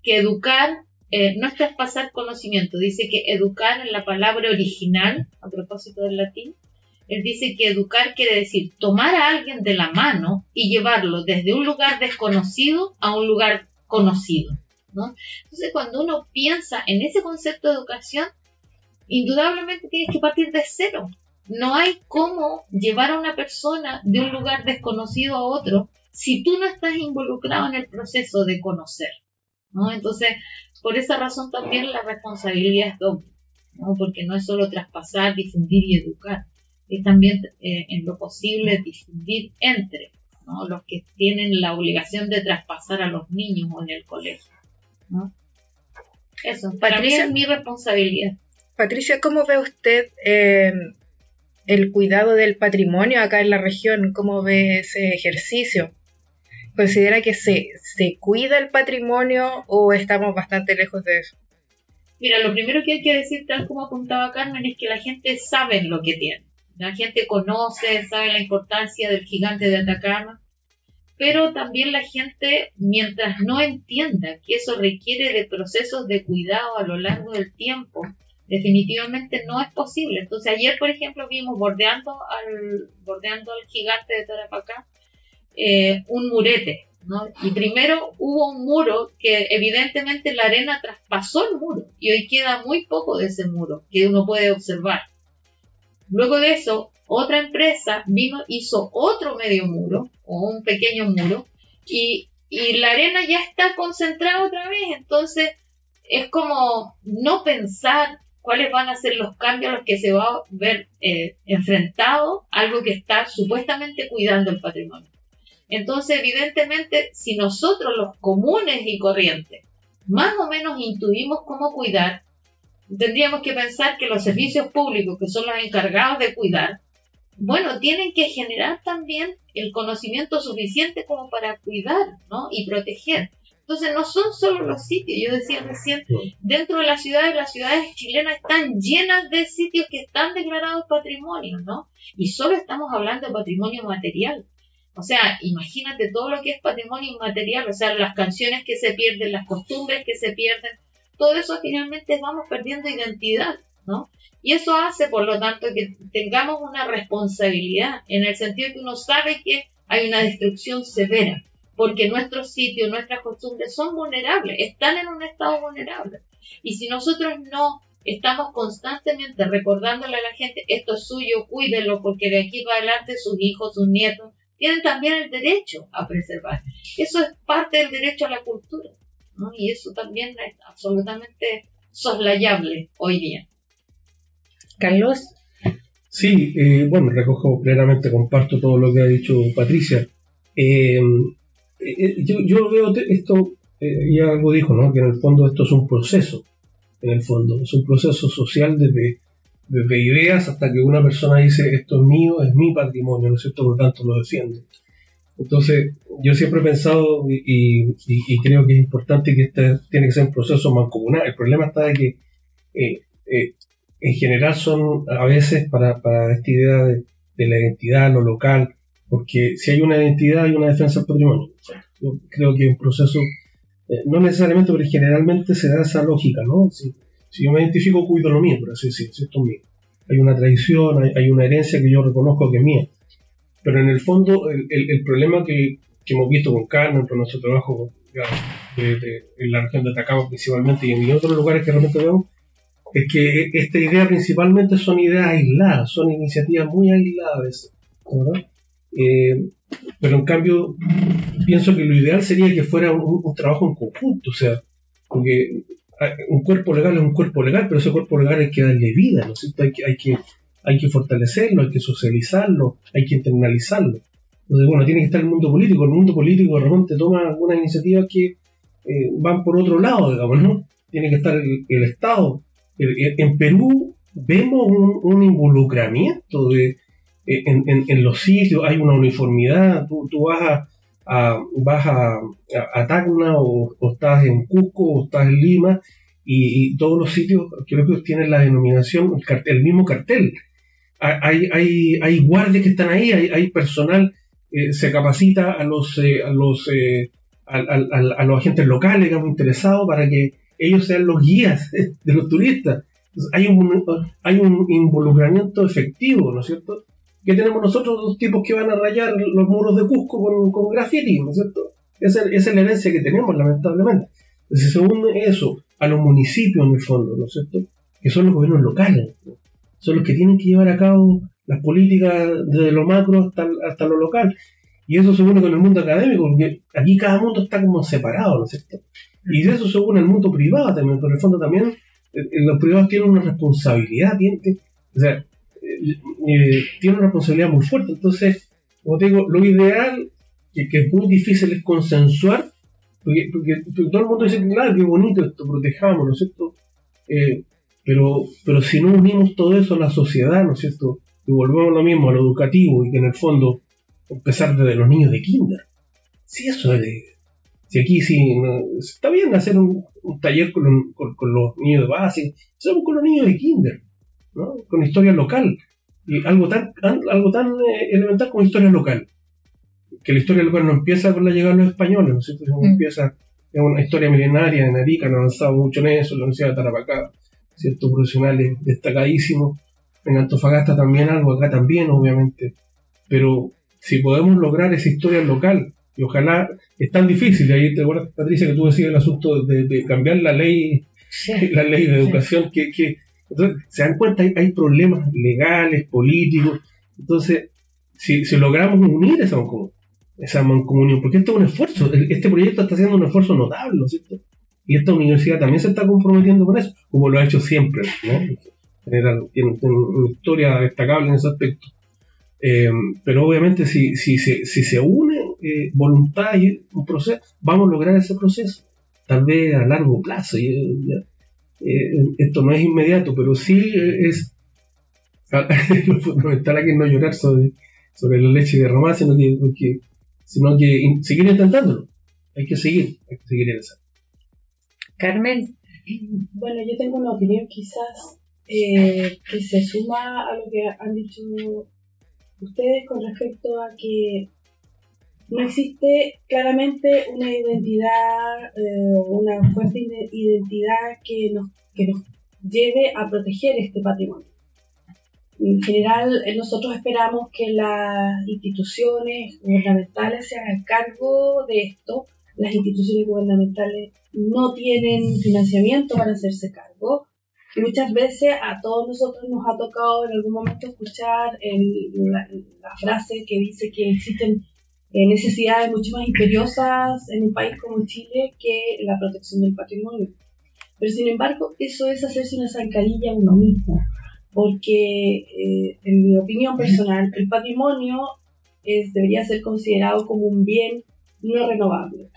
que educar eh, no es traspasar conocimiento, dice que educar en la palabra original, a propósito del latín, él dice que educar quiere decir tomar a alguien de la mano y llevarlo desde un lugar desconocido a un lugar conocido. ¿No? Entonces, cuando uno piensa en ese concepto de educación, indudablemente tienes que partir de cero. No hay cómo llevar a una persona de un lugar desconocido a otro si tú no estás involucrado en el proceso de conocer. ¿no? Entonces, por esa razón también la responsabilidad es doble, porque no es solo traspasar, difundir y educar, es también eh, en lo posible difundir entre los que tienen la obligación de traspasar a los niños o en el colegio. ¿No? Eso, para mí es mi responsabilidad. Patricia, ¿cómo ve usted eh, el cuidado del patrimonio acá en la región? ¿Cómo ve ese ejercicio? ¿Considera que se, se cuida el patrimonio o estamos bastante lejos de eso? Mira, lo primero que hay que decir, tal como apuntaba Carmen, es que la gente sabe lo que tiene. La gente conoce, sabe la importancia del gigante de Atacama, pero también la gente, mientras no entienda que eso requiere de procesos de cuidado a lo largo del tiempo, definitivamente no es posible. Entonces ayer, por ejemplo, vimos bordeando al, bordeando al gigante de Tarapacá eh, un murete, ¿no? Y primero hubo un muro que evidentemente la arena traspasó el muro y hoy queda muy poco de ese muro que uno puede observar. Luego de eso, otra empresa hizo otro medio muro o un pequeño muro y, y la arena ya está concentrada otra vez, entonces es como no pensar cuáles van a ser los cambios a los que se va a ver eh, enfrentado algo que está supuestamente cuidando el patrimonio. Entonces, evidentemente, si nosotros los comunes y corrientes más o menos intuimos cómo cuidar, tendríamos que pensar que los servicios públicos, que son los encargados de cuidar, bueno, tienen que generar también el conocimiento suficiente como para cuidar ¿no? y proteger. Entonces no son solo los sitios, yo decía recién, dentro de las ciudades, las ciudades chilenas están llenas de sitios que están declarados patrimonio, ¿no? Y solo estamos hablando de patrimonio material. O sea, imagínate todo lo que es patrimonio inmaterial, o sea, las canciones que se pierden, las costumbres que se pierden, todo eso finalmente vamos perdiendo identidad, ¿no? Y eso hace, por lo tanto, que tengamos una responsabilidad, en el sentido que uno sabe que hay una destrucción severa, porque nuestros sitios, nuestras costumbres son vulnerables, están en un estado vulnerable. Y si nosotros no estamos constantemente recordándole a la gente, esto es suyo, cuídelo, porque de aquí para adelante sus hijos, sus nietos, tienen también el derecho a preservar. Eso es parte del derecho a la cultura, ¿no? Y eso también es absolutamente soslayable hoy día. Carlos. Sí, eh, bueno, recojo plenamente, comparto todo lo que ha dicho Patricia. Eh, eh, yo, veo esto, ya algo dijo, ¿no? Que en el fondo esto es un proceso en el fondo. Es un proceso social desde, desde ideas hasta que una persona dice esto es mío, es mi patrimonio, ¿no es cierto? Por lo tanto lo defiende. Entonces, yo siempre he pensado y, creo que es importante que este tiene que ser un proceso mancomunal. El problema está de que eh, eh, en general son a veces para, para esta idea de, la identidad, lo local, porque si hay una identidad hay una defensa del patrimonio. Yo creo que es un proceso eh, no necesariamente, pero generalmente se da esa lógica, ¿no? Si, yo me identifico, cuido lo mío, por así decirlo, esto es mío. Hay una tradición, hay, una herencia que yo reconozco que es mía. Pero en el fondo, el, problema que, hemos visto con Carmen, por nuestro trabajo en la región de Atacama principalmente y en otros lugares que realmente vemos, es que esta idea principalmente son ideas aisladas, son iniciativas muy aisladas, ¿verdad? Eh, pero en cambio, pienso que lo ideal sería que fuera un, trabajo en conjunto, o sea, porque un cuerpo legal es un cuerpo legal, pero ese cuerpo legal hay que darle vida, ¿no es cierto? Hay que, hay que, hay que fortalecerlo, hay que socializarlo, hay que internalizarlo. Entonces, bueno, tiene que estar el mundo político. El mundo político de repente toma algunas iniciativas que eh, van por otro lado, digamos, ¿no? Tiene que estar el, Estado. En Perú vemos un involucramiento de, en, los sitios hay una uniformidad, tú, vas a, vas a, Tacna o, estás en Cusco o estás en Lima y, todos los sitios creo que tienen la denominación, el, mismo cartel. Hay, hay, hay guardias que están ahí, hay, personal, eh, se capacita a los, eh, a, los, eh, a, los agentes locales, digamos, interesados para que ellos sean los guías (laughs) de los turistas. hay un, hay un involucramiento efectivo, ¿no es cierto? que tenemos nosotros dos tipos que van a rayar los muros de Cusco con, con graffiti, ¿no es cierto? Esa, es la herencia que tenemos, lamentablemente. Entonces, según eso, a los municipios en el fondo, ¿no es cierto? Que son los gobiernos locales, son los que tienen que llevar a cabo las políticas desde lo macro hasta, hasta lo local. Y eso según con el mundo académico, porque aquí cada mundo está como separado, ¿no es cierto? Y de eso según el mundo privado también, pero en el fondo también eh, eh, los privados tienen una responsabilidad, tienen, o sea, eh, tiene una responsabilidad muy fuerte. Entonces, como te digo, lo ideal, que, que es muy difícil, es consensuar, porque, todo el mundo dice, claro, qué bonito esto, protejamos, ¿no es cierto? Eh, pero, pero si no unimos todo eso a la sociedad, ¿no es cierto? Y volvemos lo mismo, a lo educativo, y que en el fondo, empezar desde los niños de kinder. Si eso es si aquí sí, está bien hacer un, taller con, con, los niños de base, hacemos con los niños de kinder con historia local. Y algo tan, algo tan eh, elemental como historia local. Que la historia local no empieza con la llegada de los españoles, ¿no es cierto? Mm. Empieza, es una historia milenaria en Arica, han avanzado mucho en eso, la Universidad de Tarapacá, ciertos profesionales destacadísimos. En Antofagasta también algo, acá también, obviamente. Pero si podemos lograr esa historia local, y ojalá es tan difícil, ahí te acuerdas, Patricia, que tú decías el asunto de, cambiar la ley, (laughs) la ley de educación, que, que entonces, se dan cuenta, hay, problemas legales, políticos. Entonces, si, logramos unir esa, esa mancomunión, porque esto es un esfuerzo, este proyecto está haciendo un esfuerzo notable, ¿no es cierto? Y esta universidad también se está comprometiendo con eso, como lo ha hecho siempre, ¿no? tiene, una historia destacable en ese aspecto. Eh, pero obviamente si, si, si, si se une eh, voluntad y un proceso, vamos a lograr ese proceso, tal vez a largo plazo. Eh, esto no es inmediato, pero sí es (laughs) lo fundamental aquí no llorar sobre, sobre la leche derramada, sino que, porque, sino que seguir intentándolo. Hay que seguir, hay que seguir en esa. Carmen. Bueno, yo tengo una opinión quizás eh, que se suma a lo que han dicho ustedes con respecto a que no existe claramente una identidad, eh, una fuerte identidad que nos, que nos lleve a proteger este patrimonio. En general, eh, nosotros esperamos que las instituciones gubernamentales se hagan cargo de esto. Las instituciones gubernamentales no tienen financiamiento para hacerse cargo. Y muchas veces a todos nosotros nos ha tocado en algún momento escuchar la, frase que dice que existen eh, necesidades mucho más imperiosas en un país como Chile que la protección del patrimonio. Pero sin embargo, eso es hacerse una zancadilla uno mismo, porque eh, en mi opinión personal, el patrimonio es, debería ser considerado como un bien no renovable.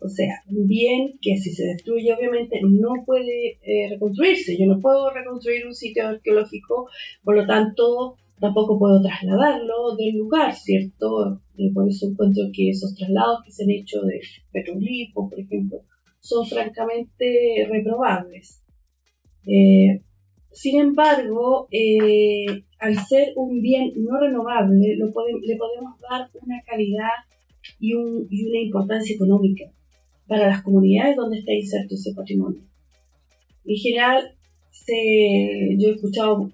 O sea, un bien que si se destruye obviamente no puede eh, reconstruirse. Yo no puedo reconstruir un sitio arqueológico, por lo tanto tampoco puedo trasladarlo del lugar, ¿cierto? Y por eso encuentro que esos traslados que se han hecho de Petrolipo, por ejemplo, son francamente reprobables. Eh, sin embargo, eh, al ser un bien no renovable, lo le podemos dar una calidad y, una importancia económica para las comunidades donde está inserto ese patrimonio. En general, yo he escuchado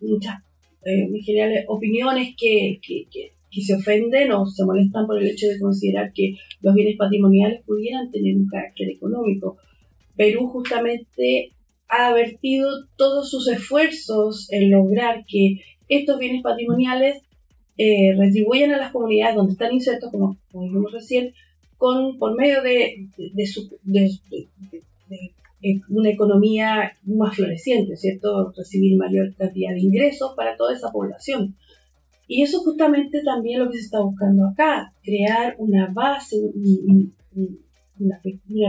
muchas eh, en general, opiniones que, se ofenden o se molestan por el hecho de considerar que los bienes patrimoniales pudieran tener un carácter económico. Perú justamente ha vertido todos sus esfuerzos en lograr que estos bienes patrimoniales eh, retribuyan a las comunidades donde están insertos, como, dijimos recién, con, por medio de, una economía más floreciente, ¿cierto? Recibir mayor cantidad de ingresos para toda esa población. Y eso justamente también lo que se está buscando acá, crear una base, una,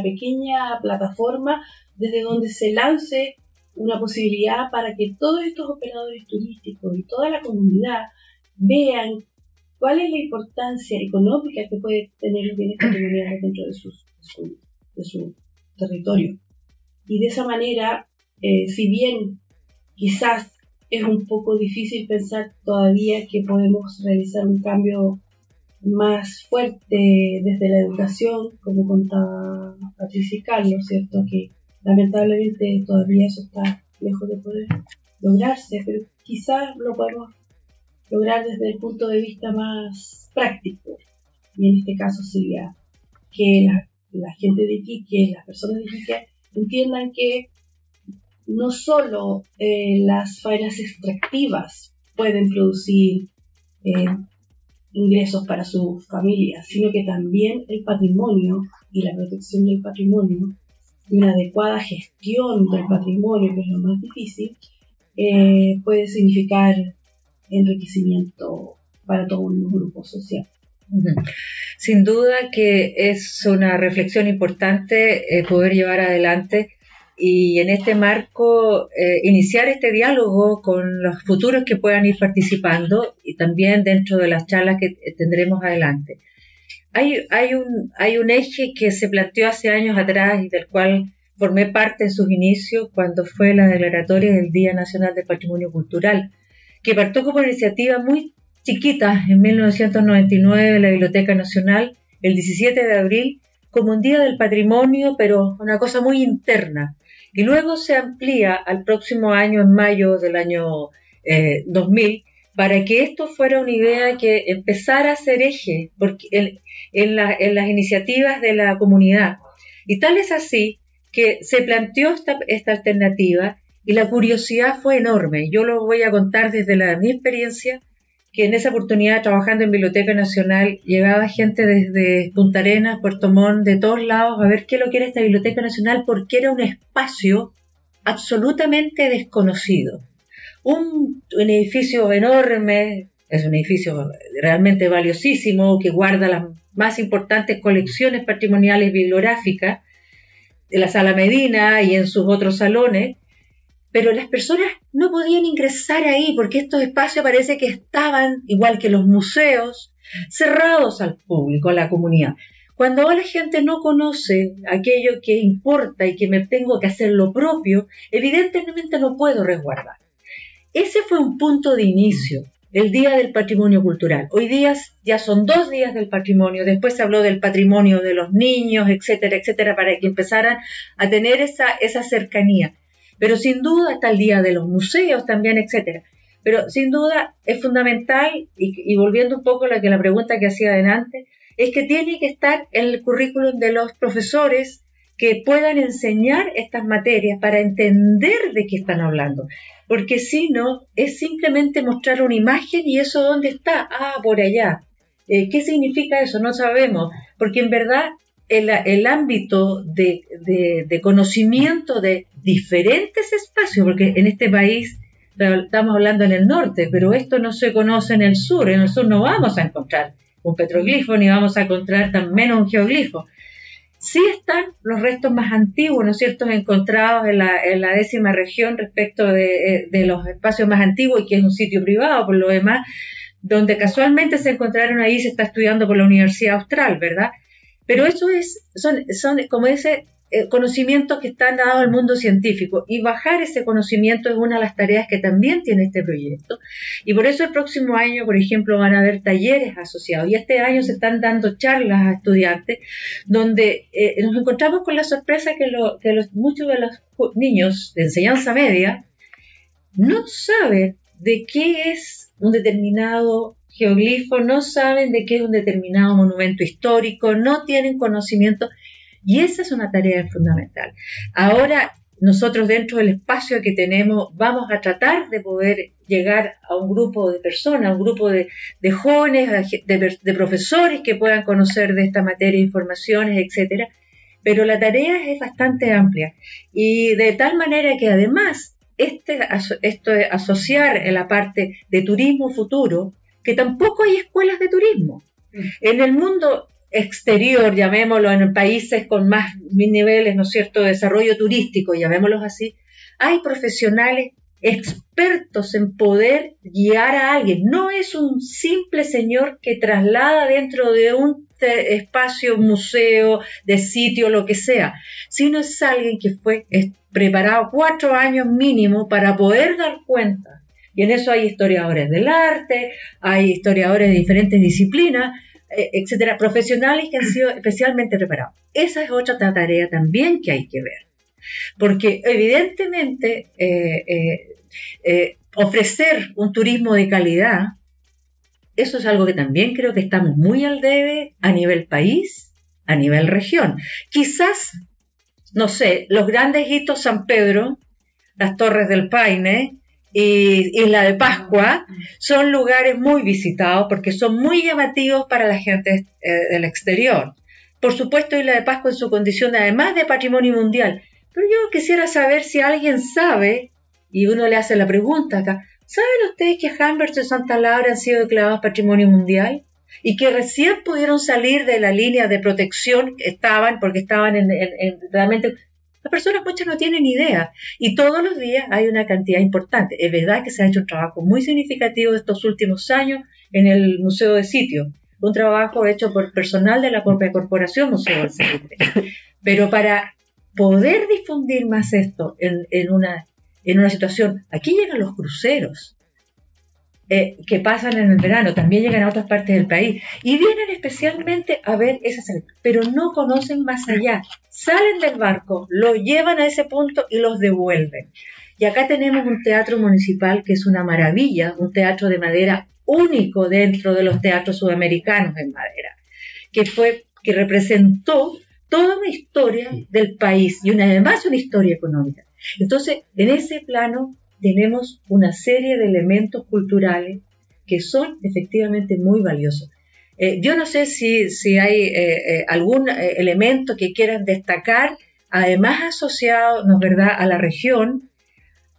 pequeña plataforma desde donde se lance una posibilidad para que todos estos operadores turísticos y toda la comunidad vean cuál es la importancia económica que puede tener los bienes patrimoniales dentro de, de su territorio. Y de esa manera, eh, si bien quizás es un poco difícil pensar todavía que podemos realizar un cambio más fuerte desde la educación, como contaba Patricia Carlos, ¿cierto? Que lamentablemente todavía eso está lejos de poder lograrse, pero quizás lo podemos lograr desde el punto de vista más práctico. Y en este caso sería que la, gente de Iquique, las personas de Iquique, entiendan que no solo eh, las faenas extractivas pueden producir eh, ingresos para sus familias, sino que también el patrimonio y la protección del patrimonio y una adecuada gestión del patrimonio, que es lo más difícil, eh, puede significar enriquecimiento para todo un grupo social. Sin duda que es una reflexión importante eh, poder llevar adelante y en este marco eh, iniciar este diálogo con los futuros que puedan ir participando y también dentro de las charlas que tendremos adelante. Hay, hay, un, hay un eje que se planteó hace años atrás y del cual formé parte en sus inicios cuando fue la declaratoria del Día Nacional del Patrimonio Cultural, que partió como iniciativa muy chiquita en 1999 la Biblioteca Nacional, el 17 de abril, como un día del patrimonio, pero una cosa muy interna. Y luego se amplía al próximo año, en mayo del año 2000, eh, para que esto fuera una idea que empezara a ser eje en, las iniciativas de la comunidad. Y tal es así que se planteó esta, esta alternativa y la curiosidad fue enorme. Yo lo voy a contar desde la, mi experiencia que en esa oportunidad trabajando en Biblioteca Nacional llegaba gente desde Punta Arenas, Puerto Montt, de todos lados a ver qué lo que era esta Biblioteca Nacional porque era un espacio absolutamente desconocido. Un, un edificio enorme, es un edificio realmente valiosísimo que guarda las más importantes colecciones patrimoniales bibliográficas de la Sala Medina y en sus otros salones, pero las personas no podían ingresar ahí porque estos espacios parece que estaban, igual que los museos, cerrados al público, a la comunidad. Cuando la gente no conoce aquello que importa y que me tengo que hacer lo propio, evidentemente no puedo resguardar. Ese fue un punto de inicio. el Día del Patrimonio Cultural. Hoy día ya son dos días del patrimonio, después se habló del patrimonio de los niños, etcétera, etcétera, para que empezaran a tener esa, esa cercanía. Pero sin duda está el Día de los Museos también, etcétera. Pero sin duda es fundamental, y, volviendo un poco a la, que la pregunta que hacía adelante, es que tiene que estar en el currículum de los profesores que puedan enseñar estas materias para entender de qué están hablando. Porque si no, es simplemente mostrar una imagen y eso dónde está, ah, por allá. Eh, ¿Qué significa eso? No sabemos, porque en verdad el, ámbito de, conocimiento de diferentes espacios, porque en este país estamos hablando en el norte, pero esto no se conoce en el sur. En el sur no vamos a encontrar un petroglifo ni vamos a encontrar tan menos un geoglifo. Sí están los restos más antiguos, ¿no es cierto?, encontrados en la, décima región respecto de, de, los espacios más antiguos, y que es un sitio privado por lo demás, donde casualmente se encontraron ahí, se está estudiando por la Universidad Austral, ¿verdad? Pero eso es, son, son como ese eh, conocimientos que están dados al mundo científico. Y bajar ese conocimiento es una de las tareas que también tiene este proyecto. Y por eso el próximo año por ejemplo van a haber talleres asociados. Y este año se están dando charlas a estudiantes donde eh, nos encontramos con la sorpresa que, muchos de los niños de enseñanza media no saben de qué es un determinado geoglifo, no saben de qué es un determinado monumento histórico, no tienen conocimiento y esa es una tarea fundamental. Ahora, nosotros dentro del espacio que tenemos vamos a tratar de poder llegar a un grupo de personas, a un grupo de, jóvenes, de, profesores que puedan conocer de esta materia, informaciones, etcétera. Pero la tarea es bastante amplia y de tal manera que además este, esto de asociar en la parte de turismo futuro, que tampoco hay escuelas de turismo. Mm. En el mundo exterior, llamémoslo, en países con más niveles, ¿no es cierto?, de desarrollo turístico, llamémoslos así, hay profesionales expertos en poder guiar a alguien. No es un simple señor que traslada dentro de un espacio, museo, de sitio, lo que sea, sino es alguien que fue preparado cuatro años mínimo para poder dar cuenta. Y en eso hay historiadores del arte, hay historiadores de diferentes disciplinas, eh, etcétera, profesionales que han sido (clears throat) especialmente preparados. Esa es otra tarea también que hay que ver. Porque evidentemente eh, eh, ofrecer un turismo de calidad, eso es algo que también creo que estamos muy al debe a nivel país, a nivel región. Quizás, no sé, los grandes hitos San Pedro, las Torres del Paine, y Isla de Pascua son lugares muy visitados porque son muy llamativos para la gente eh, del exterior. Por supuesto, Isla de Pascua en su condición además de patrimonio mundial. Pero yo quisiera saber si alguien sabe, y uno le hace la pregunta acá, ¿saben ustedes que Humbert y Santa Laura han sido declarados patrimonio mundial? Y que recién pudieron salir de la línea de protección que estaban, porque estaban en, en realmente las personas muchas no tienen idea y todos los días hay una cantidad importante. Es verdad que se ha hecho un trabajo muy significativo estos últimos años en el Museo de Sitio, un trabajo hecho por personal de la propia corporación Museo del Sitio. Pero para poder difundir más esto en, una, en una situación, aquí llegan los cruceros, eh, que pasan en el verano, también llegan a otras partes del país y vienen especialmente a ver esas pero no conocen más allá. Salen del barco, lo llevan a ese punto y los devuelven. Y acá tenemos un teatro municipal que es una maravilla, un teatro de madera único dentro de los teatros sudamericanos en madera, que fue que representó toda una historia del país y una, además una historia económica. Entonces, en ese plano tenemos una serie de elementos culturales que son efectivamente muy valiosos. Eh, yo no sé si, si hay eh, eh, algún elemento que quieran destacar, además asociado, ¿no es verdad?, a la región,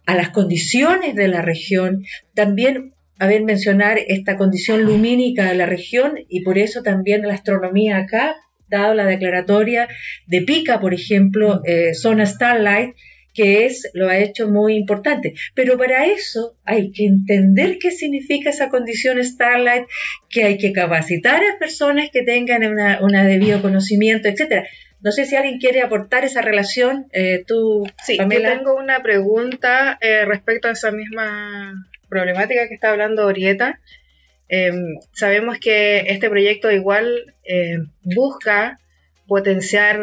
a las condiciones de la región, también a ver mencionar esta condición lumínica de la región y por eso también la astronomía acá, dado la declaratoria de Pica, por ejemplo, zona Starlight, que es, lo ha hecho muy importante. Pero para eso hay que entender qué significa esa condición Starlight, que hay que capacitar a personas que tengan una, debido conocimiento, etcétera. No sé si alguien quiere aportar esa relación. Eh, tú, sí, yo tengo una pregunta eh, respecto a esa misma problemáticas que está hablando Orieta. Em, sabemos que este proyecto igual eh, busca potenciar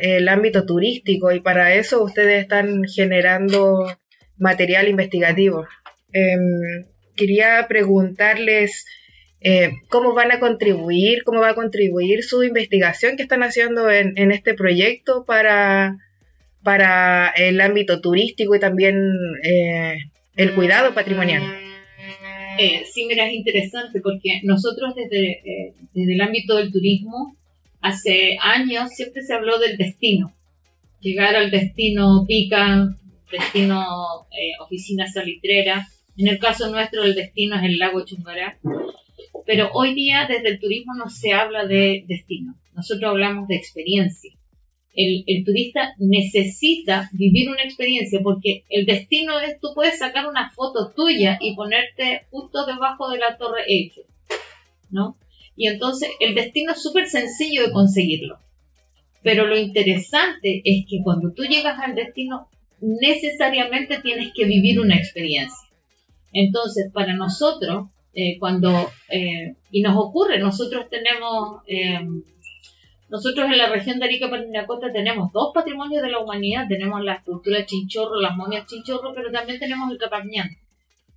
el ámbito turístico y para eso ustedes están generando material investigativo. Em, quería preguntarles eh, cómo van a contribuir, cómo va a contribuir su investigación que están haciendo en, este proyecto para, para el ámbito turístico y también eh, el cuidado patrimonial. Eh, sí, mira, es interesante porque nosotros desde, desde el ámbito del turismo, hace años siempre se habló del destino. Llegar al destino pica, destino oficina salitrera. En el caso nuestro, el destino es el lago Chungará. Pero hoy día desde el turismo no se habla de destino, nosotros hablamos de experiencia. El, turista necesita vivir una experiencia porque el destino es, tú puedes sacar una foto tuya y ponerte justo debajo de la torre Eiffel, ¿no? Y entonces el destino es súper sencillo de conseguirlo. Pero lo interesante es que cuando tú llegas al destino, necesariamente tienes que vivir una experiencia. Entonces, para nosotros, eh, cuando, eh, y nos ocurre, nosotros tenemos, eh, nosotros en la región de Arica Parinacota tenemos dos patrimonios de la humanidad, tenemos la escultura Chinchorro, las momias Chinchorro, pero también tenemos el Capañán,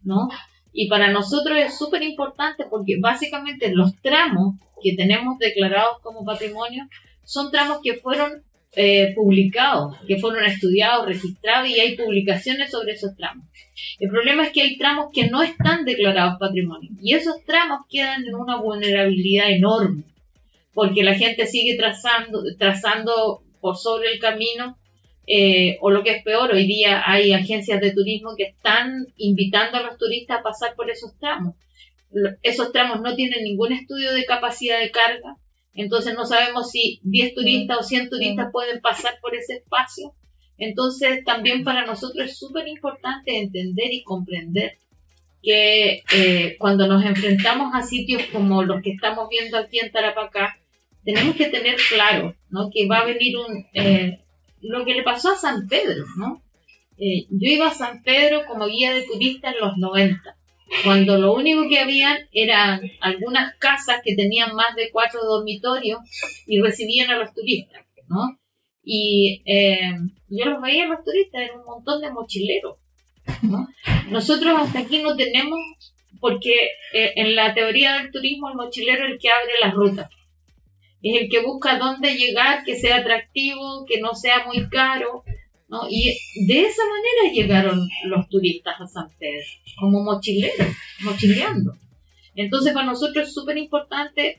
¿no? Y para nosotros es súper importante porque básicamente los tramos que tenemos declarados como patrimonio son tramos que fueron eh, publicados, que fueron estudiados, registrados y hay publicaciones sobre esos tramos. El problema es que hay tramos que no están declarados patrimonio y esos tramos quedan en una vulnerabilidad enorme porque la gente sigue trazando, trazando por sobre el camino eh, o lo que es peor, hoy día hay agencias de turismo que están invitando a los turistas a pasar por esos tramos. Esos tramos no tienen ningún estudio de capacidad de carga, entonces no sabemos si 10 turistas o 100 turistas pueden pasar por ese espacio. Entonces también para nosotros es súper importante entender y comprender que eh, cuando nos enfrentamos a sitios como los que estamos viendo aquí en Tarapacá, tenemos que tener claro ¿no? que va a venir un, eh, lo que le pasó a San Pedro. ¿no? Eh, yo iba a San Pedro como guía de turista en los 90 cuando lo único que habían eran algunas casas que tenían más de cuatro dormitorios y recibían a los turistas, ¿no? Y eh, yo los veía a los turistas, era un montón de mochileros, ¿no? Nosotros hasta aquí no tenemos, porque eh, en la teoría del turismo el mochilero es el que abre las rutas, es el que busca dónde llegar, que sea atractivo, que no sea muy caro, y de esa manera llegaron los turistas a San Pedro, como mochileros, mochileando. Entonces para nosotros es súper importante,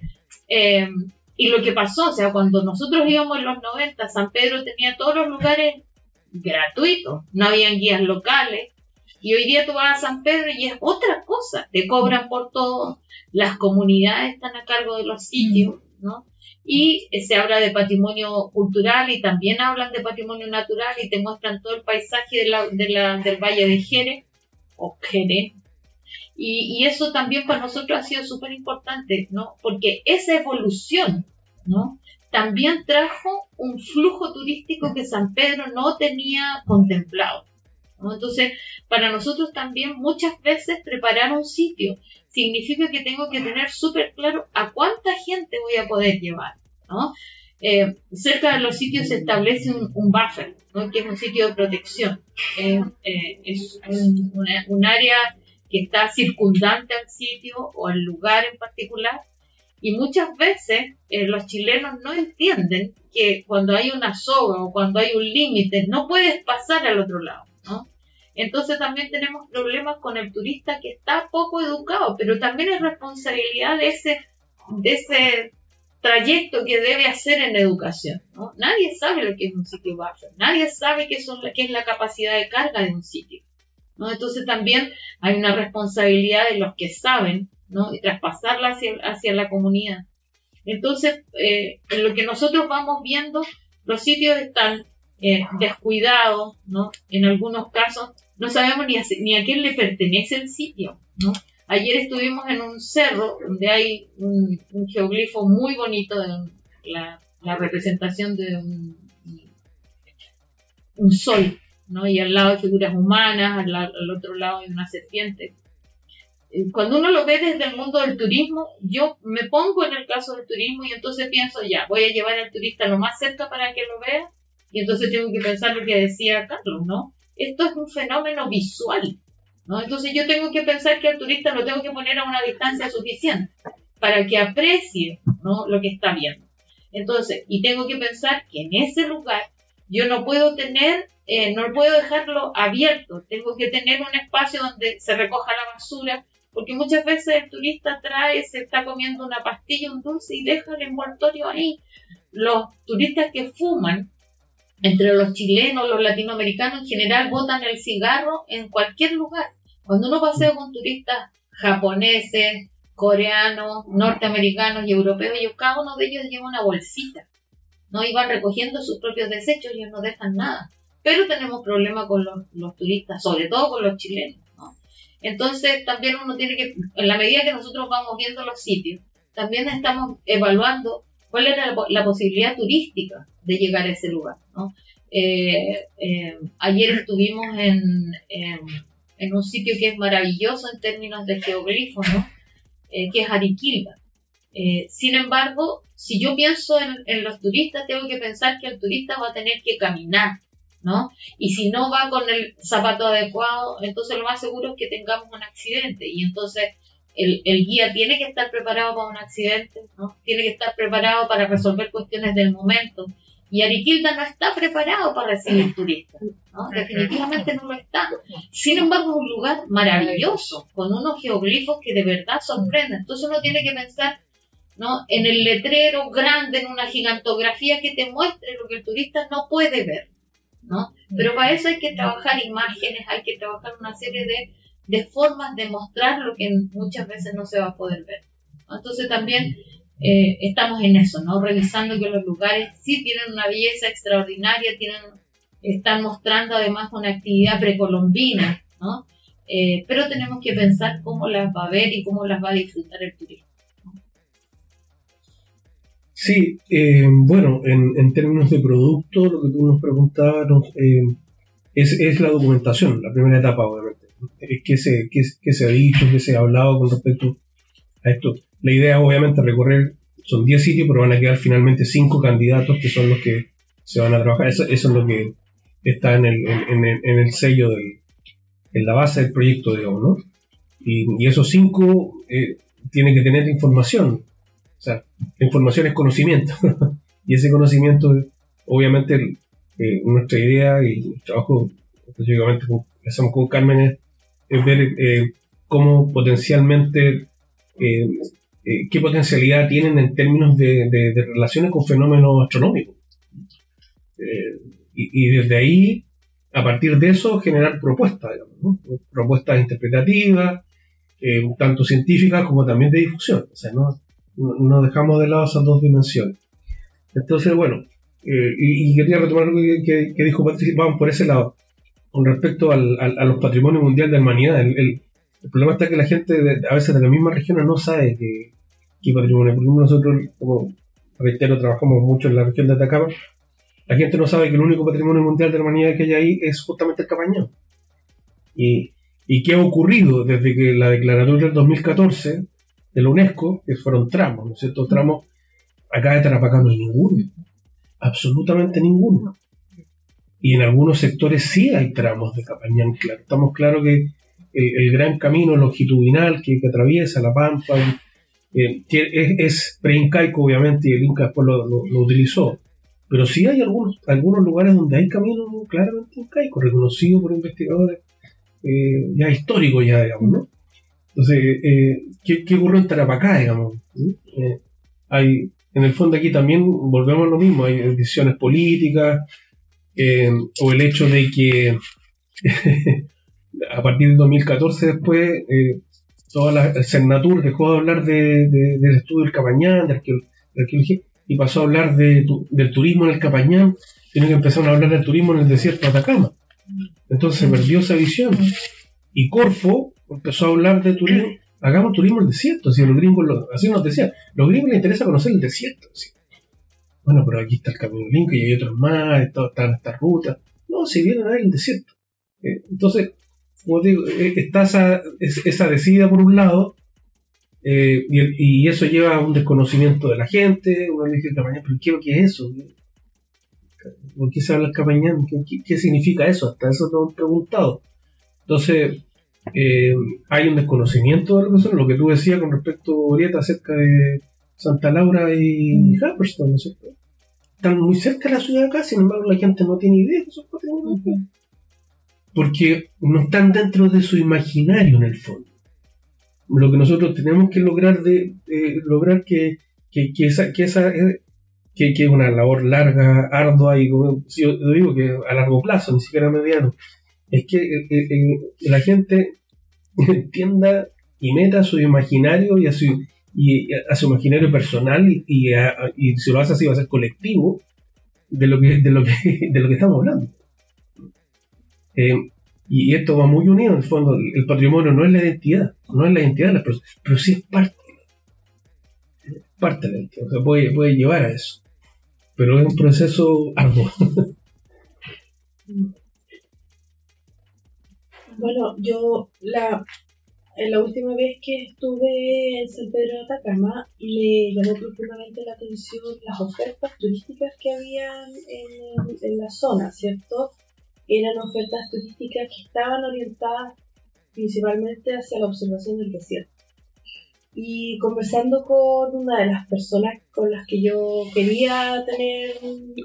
eh, y lo que pasó, o sea, cuando nosotros íbamos en los 90, San Pedro tenía todos los lugares gratuitos, no habían guías locales, y hoy día tú vas a San Pedro y es otra cosa, te cobran por todo, las comunidades están a cargo de los sitios, ¿no? Y se habla de patrimonio cultural y también hablan de patrimonio natural y te muestran todo el paisaje del Valle de Jerez o Jerez. Y, eso también para nosotros ha sido súper importante, ¿no? Porque esa evolución, ¿no? También trajo un flujo turístico que San Pedro no tenía contemplado. Entonces, para nosotros también muchas veces preparar un sitio significa que tengo que tener súper claro a cuánta gente voy a poder llevar. ¿no? Eh, cerca de los sitios se establece un, buffer, ¿no? que es un sitio de protección. Eh, es un, área que está circundante al sitio o al lugar en particular. Y muchas veces eh, los chilenos no entienden que cuando hay una soga o cuando hay un límite no puedes pasar al otro lado. ¿no? Entonces también tenemos problemas con el turista que está poco educado, pero también es responsabilidad de ese, de ese trayecto que debe hacer en educación. ¿no? Nadie sabe lo que es un sitio buffer, nadie sabe qué, son, qué es la capacidad de carga de un sitio. ¿no? Entonces también hay una responsabilidad de los que saben ¿no? y traspasarla hacia, hacia la comunidad. Entonces, eh, en lo que nosotros vamos viendo, los sitios están eh, descuidados, ¿no? En algunos casos no sabemos ni a, ni a quién le pertenece el sitio, ¿no? Ayer estuvimos en un cerro donde hay un, geoglifo muy bonito, de la, representación de un, sol, ¿no? Y al lado hay figuras humanas, al, otro lado hay una serpiente. cuando uno lo ve desde el mundo del turismo, yo me pongo en el caso del turismo y entonces pienso, ya, voy a llevar al turista lo más cerca para que lo vea, y entonces tengo que pensar lo que decía Carlos, ¿no? Esto es un fenómeno visual, ¿no? Entonces yo tengo que pensar que al turista lo tengo que poner a una distancia suficiente para que aprecie, ¿no? Lo que está viendo. Entonces, y tengo que pensar que en ese lugar yo no puedo tener, eh, no puedo dejarlo abierto, tengo que tener un espacio donde se recoja la basura, porque muchas veces el turista trae, se está comiendo una pastilla, un dulce y deja el envoltorio ahí. Los turistas que fuman, entre los chilenos, los latinoamericanos en general, botan el cigarro en cualquier lugar. Cuando uno pasea con turistas japoneses, coreanos, norteamericanos y europeos, ellos, cada uno de ellos lleva una bolsita. ¿no? iban recogiendo sus propios desechos, ellos no dejan nada. Pero tenemos problemas con los, los turistas, sobre todo con los chilenos. Entonces también uno tiene que, en la medida que nosotros vamos viendo los sitios, también estamos evaluando cuál era la, posibilidad turística de llegar a ese lugar. Eh, eh, ayer estuvimos en, en, un sitio que es maravilloso en términos de geoglifos, eh, que es Ariquilba. sin embargo, si yo pienso en, en, los turistas, tengo que pensar que el turista va a tener que caminar, ¿no? Y si no va con el zapato adecuado, entonces lo más seguro es que tengamos un accidente y entonces el, el, guía tiene que estar preparado para un accidente, ¿no? Tiene que estar preparado para resolver cuestiones del momento. Y Ariquilda no está preparado para recibir turistas, ¿no? Definitivamente no lo está. Sin embargo, es un lugar maravilloso, con unos geoglifos que de verdad sorprenden. Entonces uno tiene que pensar ¿no? en el letrero grande, en una gigantografía que te muestre lo que el turista no puede ver. ¿no? Pero para eso hay que trabajar imágenes, hay que trabajar una serie de, de formas de mostrar lo que muchas veces no se va a poder ver. Entonces también eh, estamos en eso, ¿no? Revisando que los lugares sí tienen una belleza extraordinaria, tienen, están mostrando además una actividad precolombina, ¿no? Eh, pero tenemos que pensar cómo las va a ver y cómo las va a disfrutar el turista. Sí, eh, bueno, en, términos de producto, lo que tú nos preguntabas eh, es, la documentación, la primera etapa. Es que se, que, se ha dicho, que se ha hablado con respecto a esto. La idea, obviamente, recorrer, son 10 sitios, pero van a quedar finalmente 5 candidatos que son los que se van a trabajar. Eso, es lo que está en el, en, el, sello, del, en la base del proyecto, digamos, ¿no? Y, esos 5 eh, tienen que tener información o sea, información es conocimiento. (laughs) y ese conocimiento, obviamente, eh, nuestra idea y el trabajo específicamente que hacemos con Carmen es, ver eh, cómo potencialmente, eh, qué potencialidad tienen en términos de, relaciones con fenómenos astronómicos. Y, desde ahí, a partir de eso, generar propuestas, digamos, propuestas interpretativas, tanto científicas como también de difusión. O sea, no, no dejamos de lado esas dos dimensiones. Entonces, bueno, eh, y, quería retomar lo que, dijo Patricia, vamos por ese lado, con respecto al, a los patrimonios mundiales de la humanidad. El, problema está que la gente a veces de las mismas regiones no sabe qué, patrimonio. Por ejemplo, nosotros, como reitero, trabajamos mucho en la región de Atacama. La gente no sabe que el único patrimonio mundial de la humanidad que hay ahí es justamente el Capañón. Y, y qué ha ocurrido desde que la declaratoria del 2014 de la UNESCO, que fueron tramos, ¿no es cierto? Tramos, acá de Tarapacá no hay ninguno, absolutamente ninguno. Y en algunos sectores sí hay tramos de Capañán, claro. Estamos claros que el, gran camino longitudinal que, atraviesa la Pampa eh, es, es preincaico, obviamente, y el Inca después lo, utilizó. Pero sí hay algunos, algunos lugares donde hay caminos claramente incaicos, reconocidos por investigadores eh, ya históricos, ya digamos, ¿no? Entonces, eh, ¿qué, ¿qué, ocurre en Tarapacá, digamos? Eh, hay, en el fondo aquí también volvemos a lo mismo, hay decisiones políticas, eh, o el hecho de que (laughs) a partir del 2014 después, toda la el Senatur dejó de hablar de, del estudio del Capañán, de arqueología, y pasó a hablar de, del turismo en el Capañán, tiene que empezar a hablar del turismo en el desierto de Atacama. Entonces perdió esa visión. Y Corfo empezó a hablar de turismo, hagamos turismo en el desierto, así los gringos, así nos decían, los gringos les interesa conocer el desierto. Bueno, pero aquí está el Camino Inca y hay otros más, están estas rutas. No, si vienen a el desierto. Eh, entonces, como digo, eh, está esa, esa decida por un lado, eh, y, eso lleva a un desconocimiento de la gente, uno dice mañana, pero ¿qué, ¿qué es eso? ¿Por qué se habla cabañán? ¿Qué, ¿Qué, significa eso? Hasta eso te hemos preguntado. Entonces, eh, hay un desconocimiento de lo que lo que tú decías con respecto, Orieta, acerca de Santa Laura y Harperstone, ¿no es cierto? Están muy cerca de la ciudad acá, sin embargo la gente no tiene idea de esos patrimonios. Porque no están dentro de su imaginario en el fondo. Lo que nosotros tenemos que lograr de, lograr que, que, esa, que esa que, es una labor larga, ardua y yo digo que a largo plazo, ni siquiera a mediano, es que eh, eh, eh, la gente (laughs) entienda y meta su imaginario y a su, y a su imaginario personal y, y, si lo hace así va a ser colectivo de lo que, de lo que, (laughs) de lo que estamos hablando. y esto va muy unido, en el fondo, el patrimonio no es la identidad, no es la identidad de las personas, pero sí es parte. Parte de la identidad, o sea, puede, puede llevar a eso. Pero es un proceso arduo. (laughs) Bueno, yo la, la última vez que estuve en San Pedro de Atacama me llamó profundamente la atención las ofertas turísticas que habían en, en la zona, ¿cierto? Eran ofertas turísticas que estaban orientadas principalmente hacia la observación del desierto y conversando con una de las personas con las que yo quería tener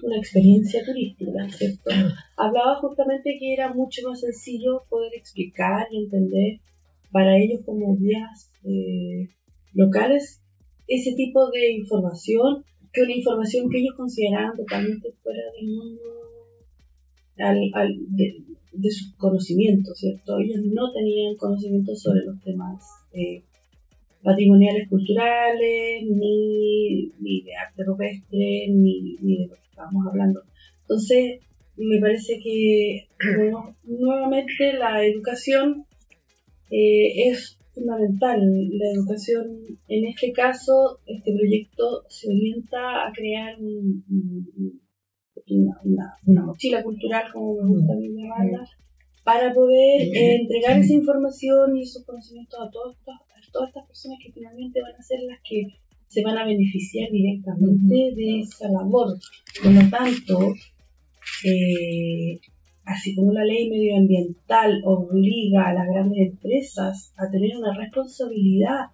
una experiencia turística, ¿cierto? Hablaba justamente que era mucho más sencillo poder explicar y entender para ellos como guías eh, locales ese tipo de información que una información que ellos consideraban totalmente fuera del mundo de, de sus conocimientos, ¿cierto? Ellos no tenían conocimiento sobre los temas eh, patrimoniales culturales, ni, ni de arte rupestre, ni, ni, de lo que estábamos hablando. Entonces, me parece que nuevamente la educación eh, es fundamental. La educación, en este caso, este proyecto se orienta a crear una, una, mochila cultural, como me gusta a mí llamarla, para poder eh, entregar esa información y esos conocimientos a todos estos todas estas personas que finalmente van a ser las que se van a beneficiar directamente de esa labor. Por lo tanto, eh, así como la ley medioambiental obliga a las grandes empresas a tener una responsabilidad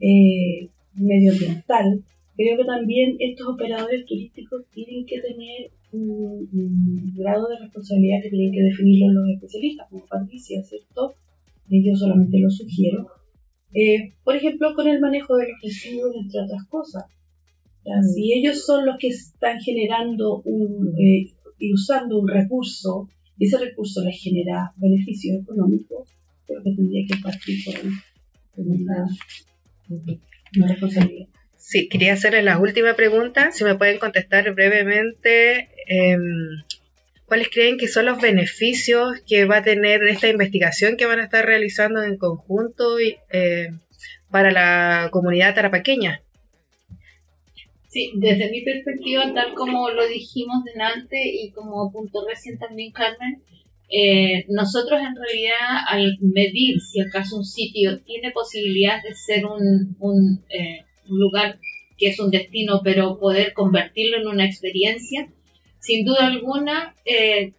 eh, medioambiental, creo que también estos operadores turísticos tienen que tener un, grado de responsabilidad que tienen que definirlo los especialistas, como Patricia, ¿cierto? Yo solamente lo sugiero eh, por ejemplo, con el manejo de los residuos, entre otras cosas. Si ellos son los que están generando eh, y usando un recurso, y ese recurso les genera beneficios económicos, creo que tendría que partir por, una. Sí, quería hacerles la última pregunta, si me pueden contestar brevemente. Eh, ¿Cuáles creen que son los beneficios que va a tener esta investigación que van a estar realizando en conjunto eh, para la comunidad tarapaqueña? Sí, desde mi perspectiva, tal como lo dijimos delante y como apuntó recién también Carmen, eh, nosotros en realidad al medir si acaso un sitio tiene posibilidad de ser un, un, eh, lugar que es un destino, pero poder convertirlo en una experiencia, sin duda alguna, eh,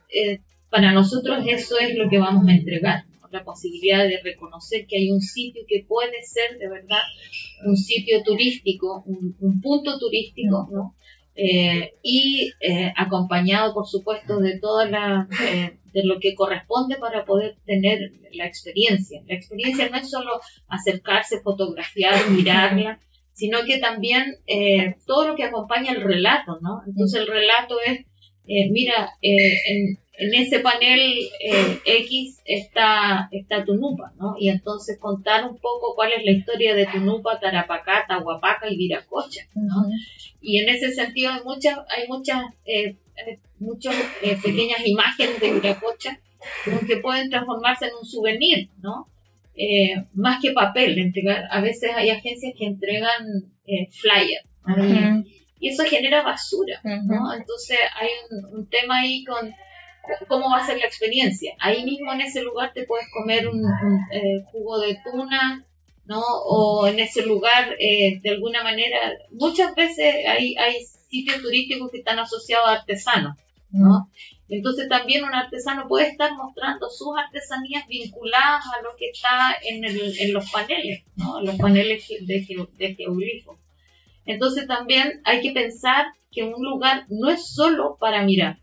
para nosotros eso es lo que vamos a entregar, la posibilidad de reconocer que hay un sitio que puede ser de verdad un sitio turístico, un, punto turístico, ¿no? Eh, y acompañado, por supuesto, de toda la de lo que corresponde para poder tener la experiencia. La experiencia no es solo acercarse, fotografiar, mirarla, sino que también todo lo que acompaña el relato, ¿no? Entonces el relato es eh, mira, eh, en, ese panel eh, X está, está Tunupa, ¿no? Y entonces contar un poco cuál es la historia de Tunupa, Tarapacá, Tahuapaca y Viracocha, ¿no? Y en ese sentido hay muchas, hay muchas, muchas pequeñas imágenes de Viracocha que pueden transformarse en un souvenir, ¿no? más que papel, entregar, a veces hay agencias que entregan flyers, y eso genera basura, ¿no? Entonces hay un, tema ahí con, cómo va a ser la experiencia. Ahí mismo en ese lugar te puedes comer un, eh, jugo de tuna, ¿no? O en ese lugar, eh, de alguna manera, muchas veces hay, hay sitios turísticos que están asociados a artesanos, ¿no? Entonces también un artesano puede estar mostrando sus artesanías vinculadas a lo que está en, el, en los paneles, ¿no? los paneles de, de geoglifos. Entonces también hay que pensar que un lugar no es solo para mirar,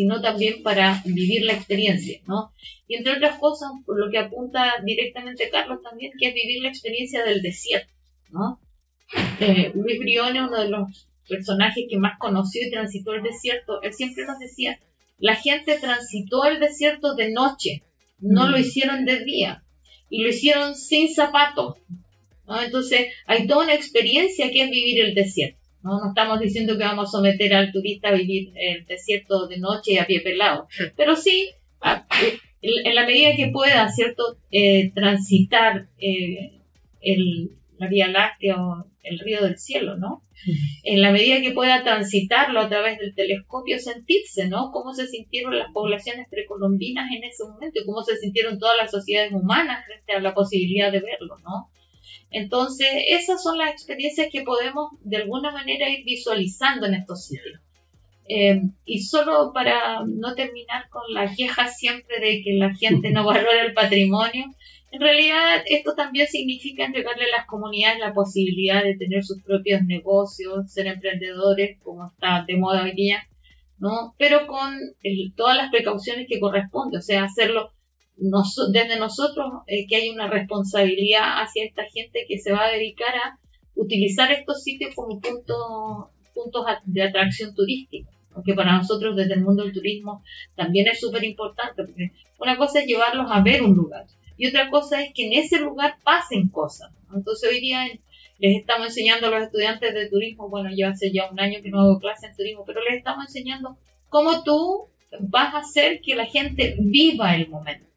sino también para vivir la experiencia, ¿no? Y entre otras cosas, por lo que apunta directamente Carlos también, que es vivir la experiencia del desierto, ¿no? Eh, Luis Brione, uno de los personajes que más conoció y transitó el desierto, él siempre nos decía, la gente transitó el desierto de noche, no lo mm. hicieron de día, y lo hicieron sin zapatos, ¿no? Entonces, hay toda una experiencia que es vivir el desierto. ¿No? no estamos diciendo que vamos a someter al turista a vivir el desierto de noche a pie pelado, pero sí, en la medida que pueda, ¿cierto?, eh, transitar eh, el, la Vía Láctea o el río del cielo, ¿no? En la medida que pueda transitarlo a través del telescopio, sentirse, ¿no? Cómo se sintieron las poblaciones precolombinas en ese momento y cómo se sintieron todas las sociedades humanas frente a la posibilidad de verlo, ¿no? Entonces, esas son las experiencias que podemos de alguna manera ir visualizando en estos sitios. Eh, y solo para no terminar con la queja siempre de que la gente no (laughs) valora el patrimonio, en realidad esto también significa entregarle a las comunidades la posibilidad de tener sus propios negocios, ser emprendedores, como está de moda hoy día, ¿no? Pero con todas las precauciones que corresponde, o sea, hacerlo desde nosotros eh, que hay una responsabilidad hacia esta gente que se va a dedicar a utilizar estos sitios como punto, puntos de atracción turística, que para nosotros desde el mundo del turismo también es súper importante, porque una cosa es llevarlos a ver un lugar y otra cosa es que en ese lugar pasen cosas. Entonces hoy día les estamos enseñando a los estudiantes de turismo, bueno, yo hace ya un año que no hago clase en turismo, pero les estamos enseñando cómo tú vas a hacer que la gente viva el momento.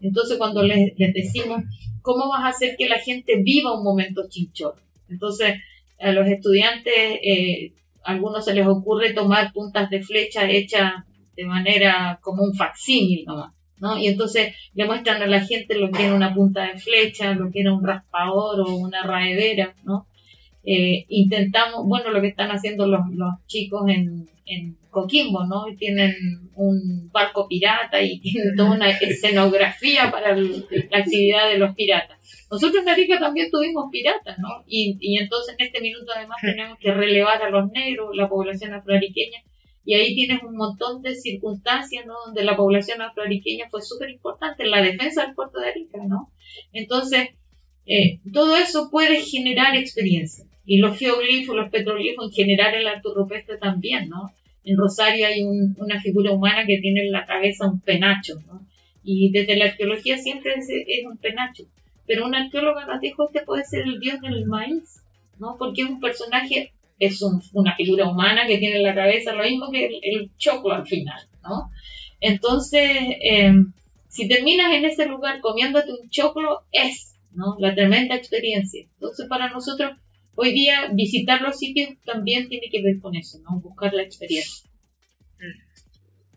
Entonces cuando les, decimos, ¿cómo vas a hacer que la gente viva un momento chinchón? Entonces a los estudiantes, eh, a algunos se les ocurre tomar puntas de flecha hechas de manera como un facsímil nomás. ¿no? Y entonces le muestran a la gente lo que era una punta de flecha, lo que era un raspador o una raedera, ¿no? Eh, intentamos, bueno, lo que están haciendo los, los chicos en, en Coquimbo, ¿no? Tienen un barco pirata y tienen toda una escenografía para la actividad de los piratas. Nosotros en Arica también tuvimos piratas, ¿no? Y, y entonces en este minuto además tenemos que relevar a los negros, la población afroariqueña, y ahí tienes un montón de circunstancias, ¿no? Donde la población afroariqueña fue súper importante en la defensa del puerto de Arica, ¿no? Entonces, eh, todo eso puede generar experiencia. Y los geoglifos, los petroglifos en general el arte rupestre también, ¿no? En Rosario hay una figura humana que tiene en la cabeza un penacho, ¿no? Y desde la arqueología siempre es, un penacho. Pero un arqueólogo nos dijo, este puede ser el dios del maíz, ¿no? Porque es un personaje, es una figura humana que tiene en la cabeza lo mismo que el, choclo al final, ¿no? Entonces, em, si terminas en ese lugar comiéndote un choclo, es, ¿no? La tremenda experiencia. Entonces, para nosotros, hoy día visitar los sitios también tiene que ver con eso, ¿no? Buscar la experiencia.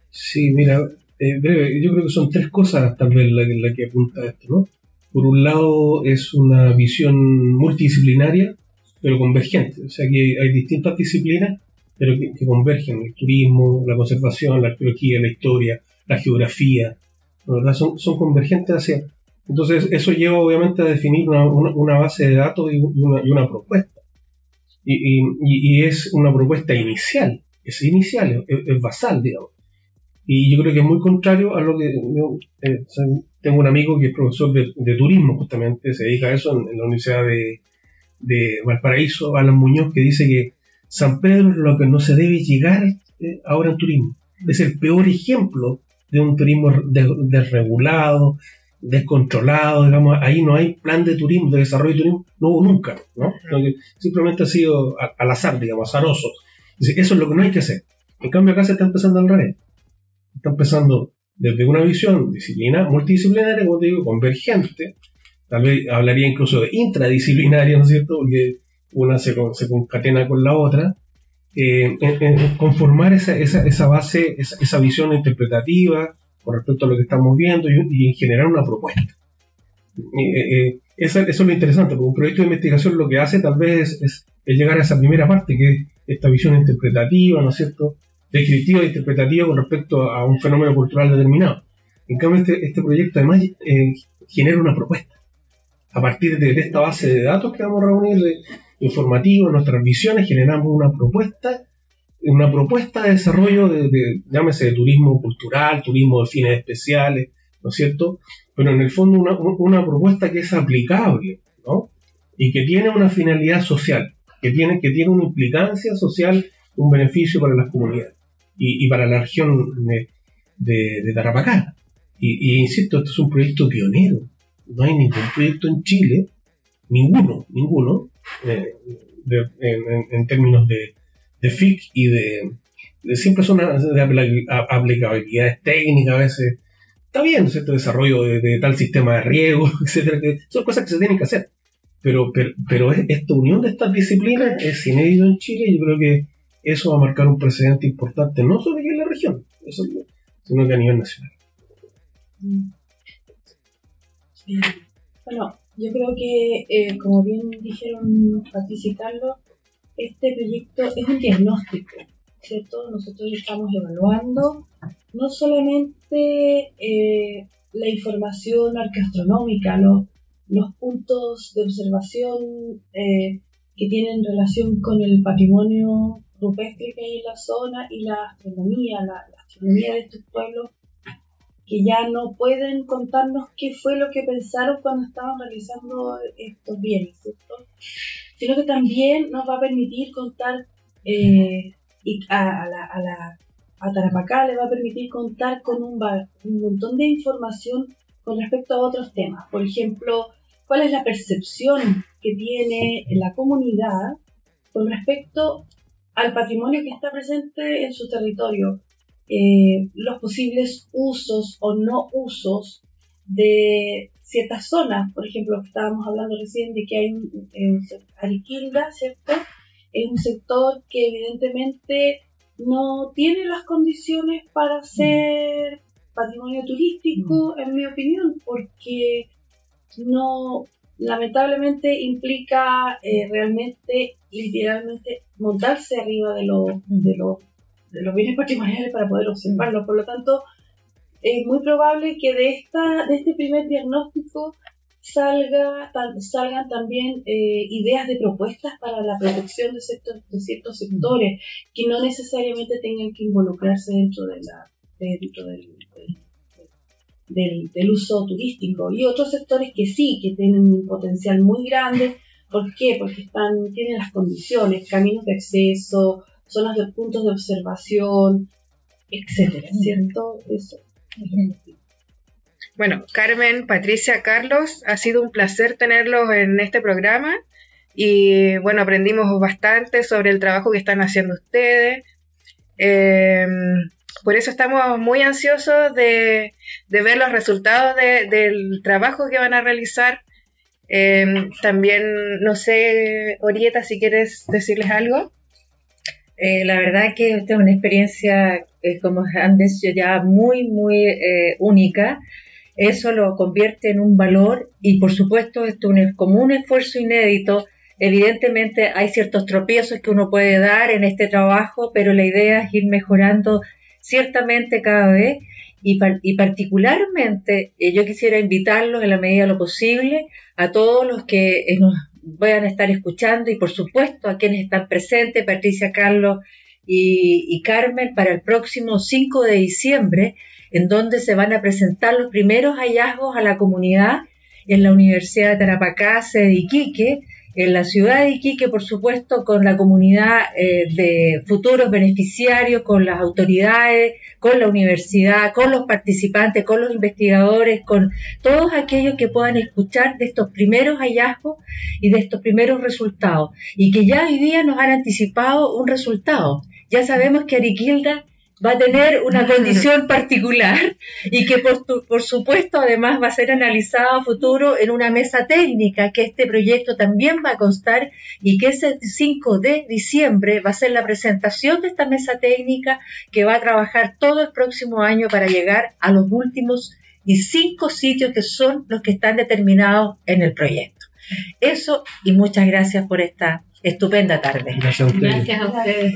Sí, mira, eh, breve, yo creo que son tres cosas también las la que apunta esto, ¿no? Por un lado es una visión multidisciplinaria, pero convergente, o sea que hay distintas disciplinas, pero que, convergen, el turismo, la conservación, la arqueología, la historia, la geografía, ¿verdad? Son, son convergentes hacia, entonces, eso lleva obviamente a definir una, base de datos y una, propuesta. Y, es una propuesta inicial, es inicial, es, basal, digamos. Y yo creo que es muy contrario a lo que yo eh, tengo un amigo que es profesor de, turismo, justamente, se dedica a eso en, la Universidad de, Valparaíso, Alan Muñoz, que dice que San Pedro es lo que no se debe llegar eh, ahora en turismo. Es el peor ejemplo de un turismo desregulado, descontrolado, digamos, ahí no hay plan de turismo, de desarrollo de turismo, no hubo nunca, ¿no? Simplemente ha sido al azar, digamos, azaroso. Eso es lo que no hay que hacer. En cambio acá se está empezando al revés. Está empezando desde una visión disciplina, multidisciplinaria, como te digo, convergente, tal vez hablaría incluso de intradisciplinaria, ¿no es cierto? Porque una se, se concatena con la otra, eh, conformar esa, esa, esa base, esa, visión interpretativa con respecto a lo que estamos viendo y, generar una propuesta. Eh, eso, es lo interesante, porque un proyecto de investigación lo que hace tal vez es, llegar a esa primera parte, que es esta visión interpretativa, ¿no es cierto? Descriptiva e interpretativa con respecto a un fenómeno cultural determinado. En cambio, este, este proyecto además genera una propuesta. A partir de, esta base de datos que vamos a reunir de, informativo, nuestras visiones, generamos una propuesta, una propuesta de desarrollo de, llámese de turismo cultural, turismo de fines especiales, ¿no es cierto? Pero en el fondo una, propuesta que es aplicable, ¿no? Y que tiene una finalidad social, que tiene, que tiene una implicancia social, un beneficio para las comunidades y, para la región de, de, Tarapacá. Y, y, insisto, esto es un proyecto pionero. No hay ningún proyecto en Chile, ninguno, ninguno, eh, en, términos de, de FIC y de, siempre son de aplicabilidades técnicas a veces. Está bien, ¿cierto? Desarrollo de, tal sistema de riego, (laughs) etcétera, que son cosas que se tienen que hacer. Pero, pero, esta unión de estas disciplinas es inédito en Chile y yo creo que eso va a marcar un precedente importante, no solo aquí en la región, sino que a nivel nacional. Bueno, yo creo que, eh, como bien dijeron Patricia y Carlos, este proyecto es un diagnóstico, ¿cierto? Nosotros estamos evaluando no solamente eh, la información arqueastronómica, los, puntos de observación eh, que tienen relación con el patrimonio rupestre que hay en la zona y la astronomía, la astronomía de estos pueblos que ya no pueden contarnos qué fue lo que pensaron cuando estaban realizando estos bienes, ¿cierto? Sino que también nos va a permitir contar eh, y a, la, a, la, a Tarapacá le va a permitir contar con un, un montón de información con respecto a otros temas. Por ejemplo, cuál es la percepción que tiene la comunidad con respecto al patrimonio que está presente en su territorio, eh, los posibles usos o no usos de ciertas zonas. Por ejemplo, estábamos hablando recién de que hay un, Ariquilda, ¿cierto? Es un sector que evidentemente no tiene las condiciones para ser patrimonio turístico, mm. en mi opinión, porque no, lamentablemente implica eh, realmente, literalmente, montarse arriba de los de lo de los bienes patrimoniales para poder observarlos. Por lo tanto, es muy probable que de, esta, de este primer diagnóstico salga, salgan también eh, ideas de propuestas para la protección de ciertos, de ciertos sectores que no necesariamente tengan que involucrarse dentro, de la, dentro del, del, del, uso turístico y otros sectores que sí, que tienen un potencial muy grande. ¿Por qué? Porque están, tienen las condiciones, caminos de acceso, zonas de puntos de observación, etcétera, ¿cierto? Eso. Bueno, Carmen, Patricia, Carlos, ha sido un placer tenerlos en este programa y bueno, aprendimos bastante sobre el trabajo que están haciendo ustedes. Em, por eso estamos muy ansiosos de, ver los resultados del trabajo que van a realizar. Em, también, no sé, Orieta, si quieres decirles algo. Eh, la verdad que esta es una experiencia, eh, como han dicho ya, muy, muy eh, única. Eso lo convierte en un valor y por supuesto esto es como un esfuerzo inédito. Evidentemente hay ciertos tropiezos que uno puede dar en este trabajo, pero la idea es ir mejorando ciertamente cada vez y, y particularmente yo quisiera invitarlos en la medida de lo posible a todos los que nos a estar escuchando y por supuesto a quienes están presentes, Patricia, Carlos y, Carmen, para el próximo 5 de diciembre, en donde se van a presentar los primeros hallazgos a la comunidad en la Universidad de Tarapacá, sede de Iquique, en la ciudad de Iquique, por supuesto, con la comunidad eh, de futuros beneficiarios, con las autoridades, con la universidad, con los participantes, con los investigadores, con todos aquellos que puedan escuchar de estos primeros hallazgos y de estos primeros resultados. Y que ya hoy día nos han anticipado un resultado. Ya sabemos que Ariquilda va a tener una condición particular y que por, por supuesto además va a ser analizado a futuro en una mesa técnica que este proyecto también va a constar y que ese 5 de diciembre va a ser la presentación de esta mesa técnica que va a trabajar todo el próximo año para llegar a los últimos y cinco sitios que son los que están determinados en el proyecto. Eso y muchas gracias por esta estupenda tarde. Gracias a ustedes. Gracias a ustedes.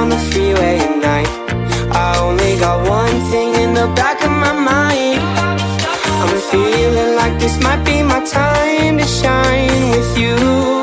down the freeway at night. I only got one thing in the back of my mind. I'm feeling like this might be my time to shine with you.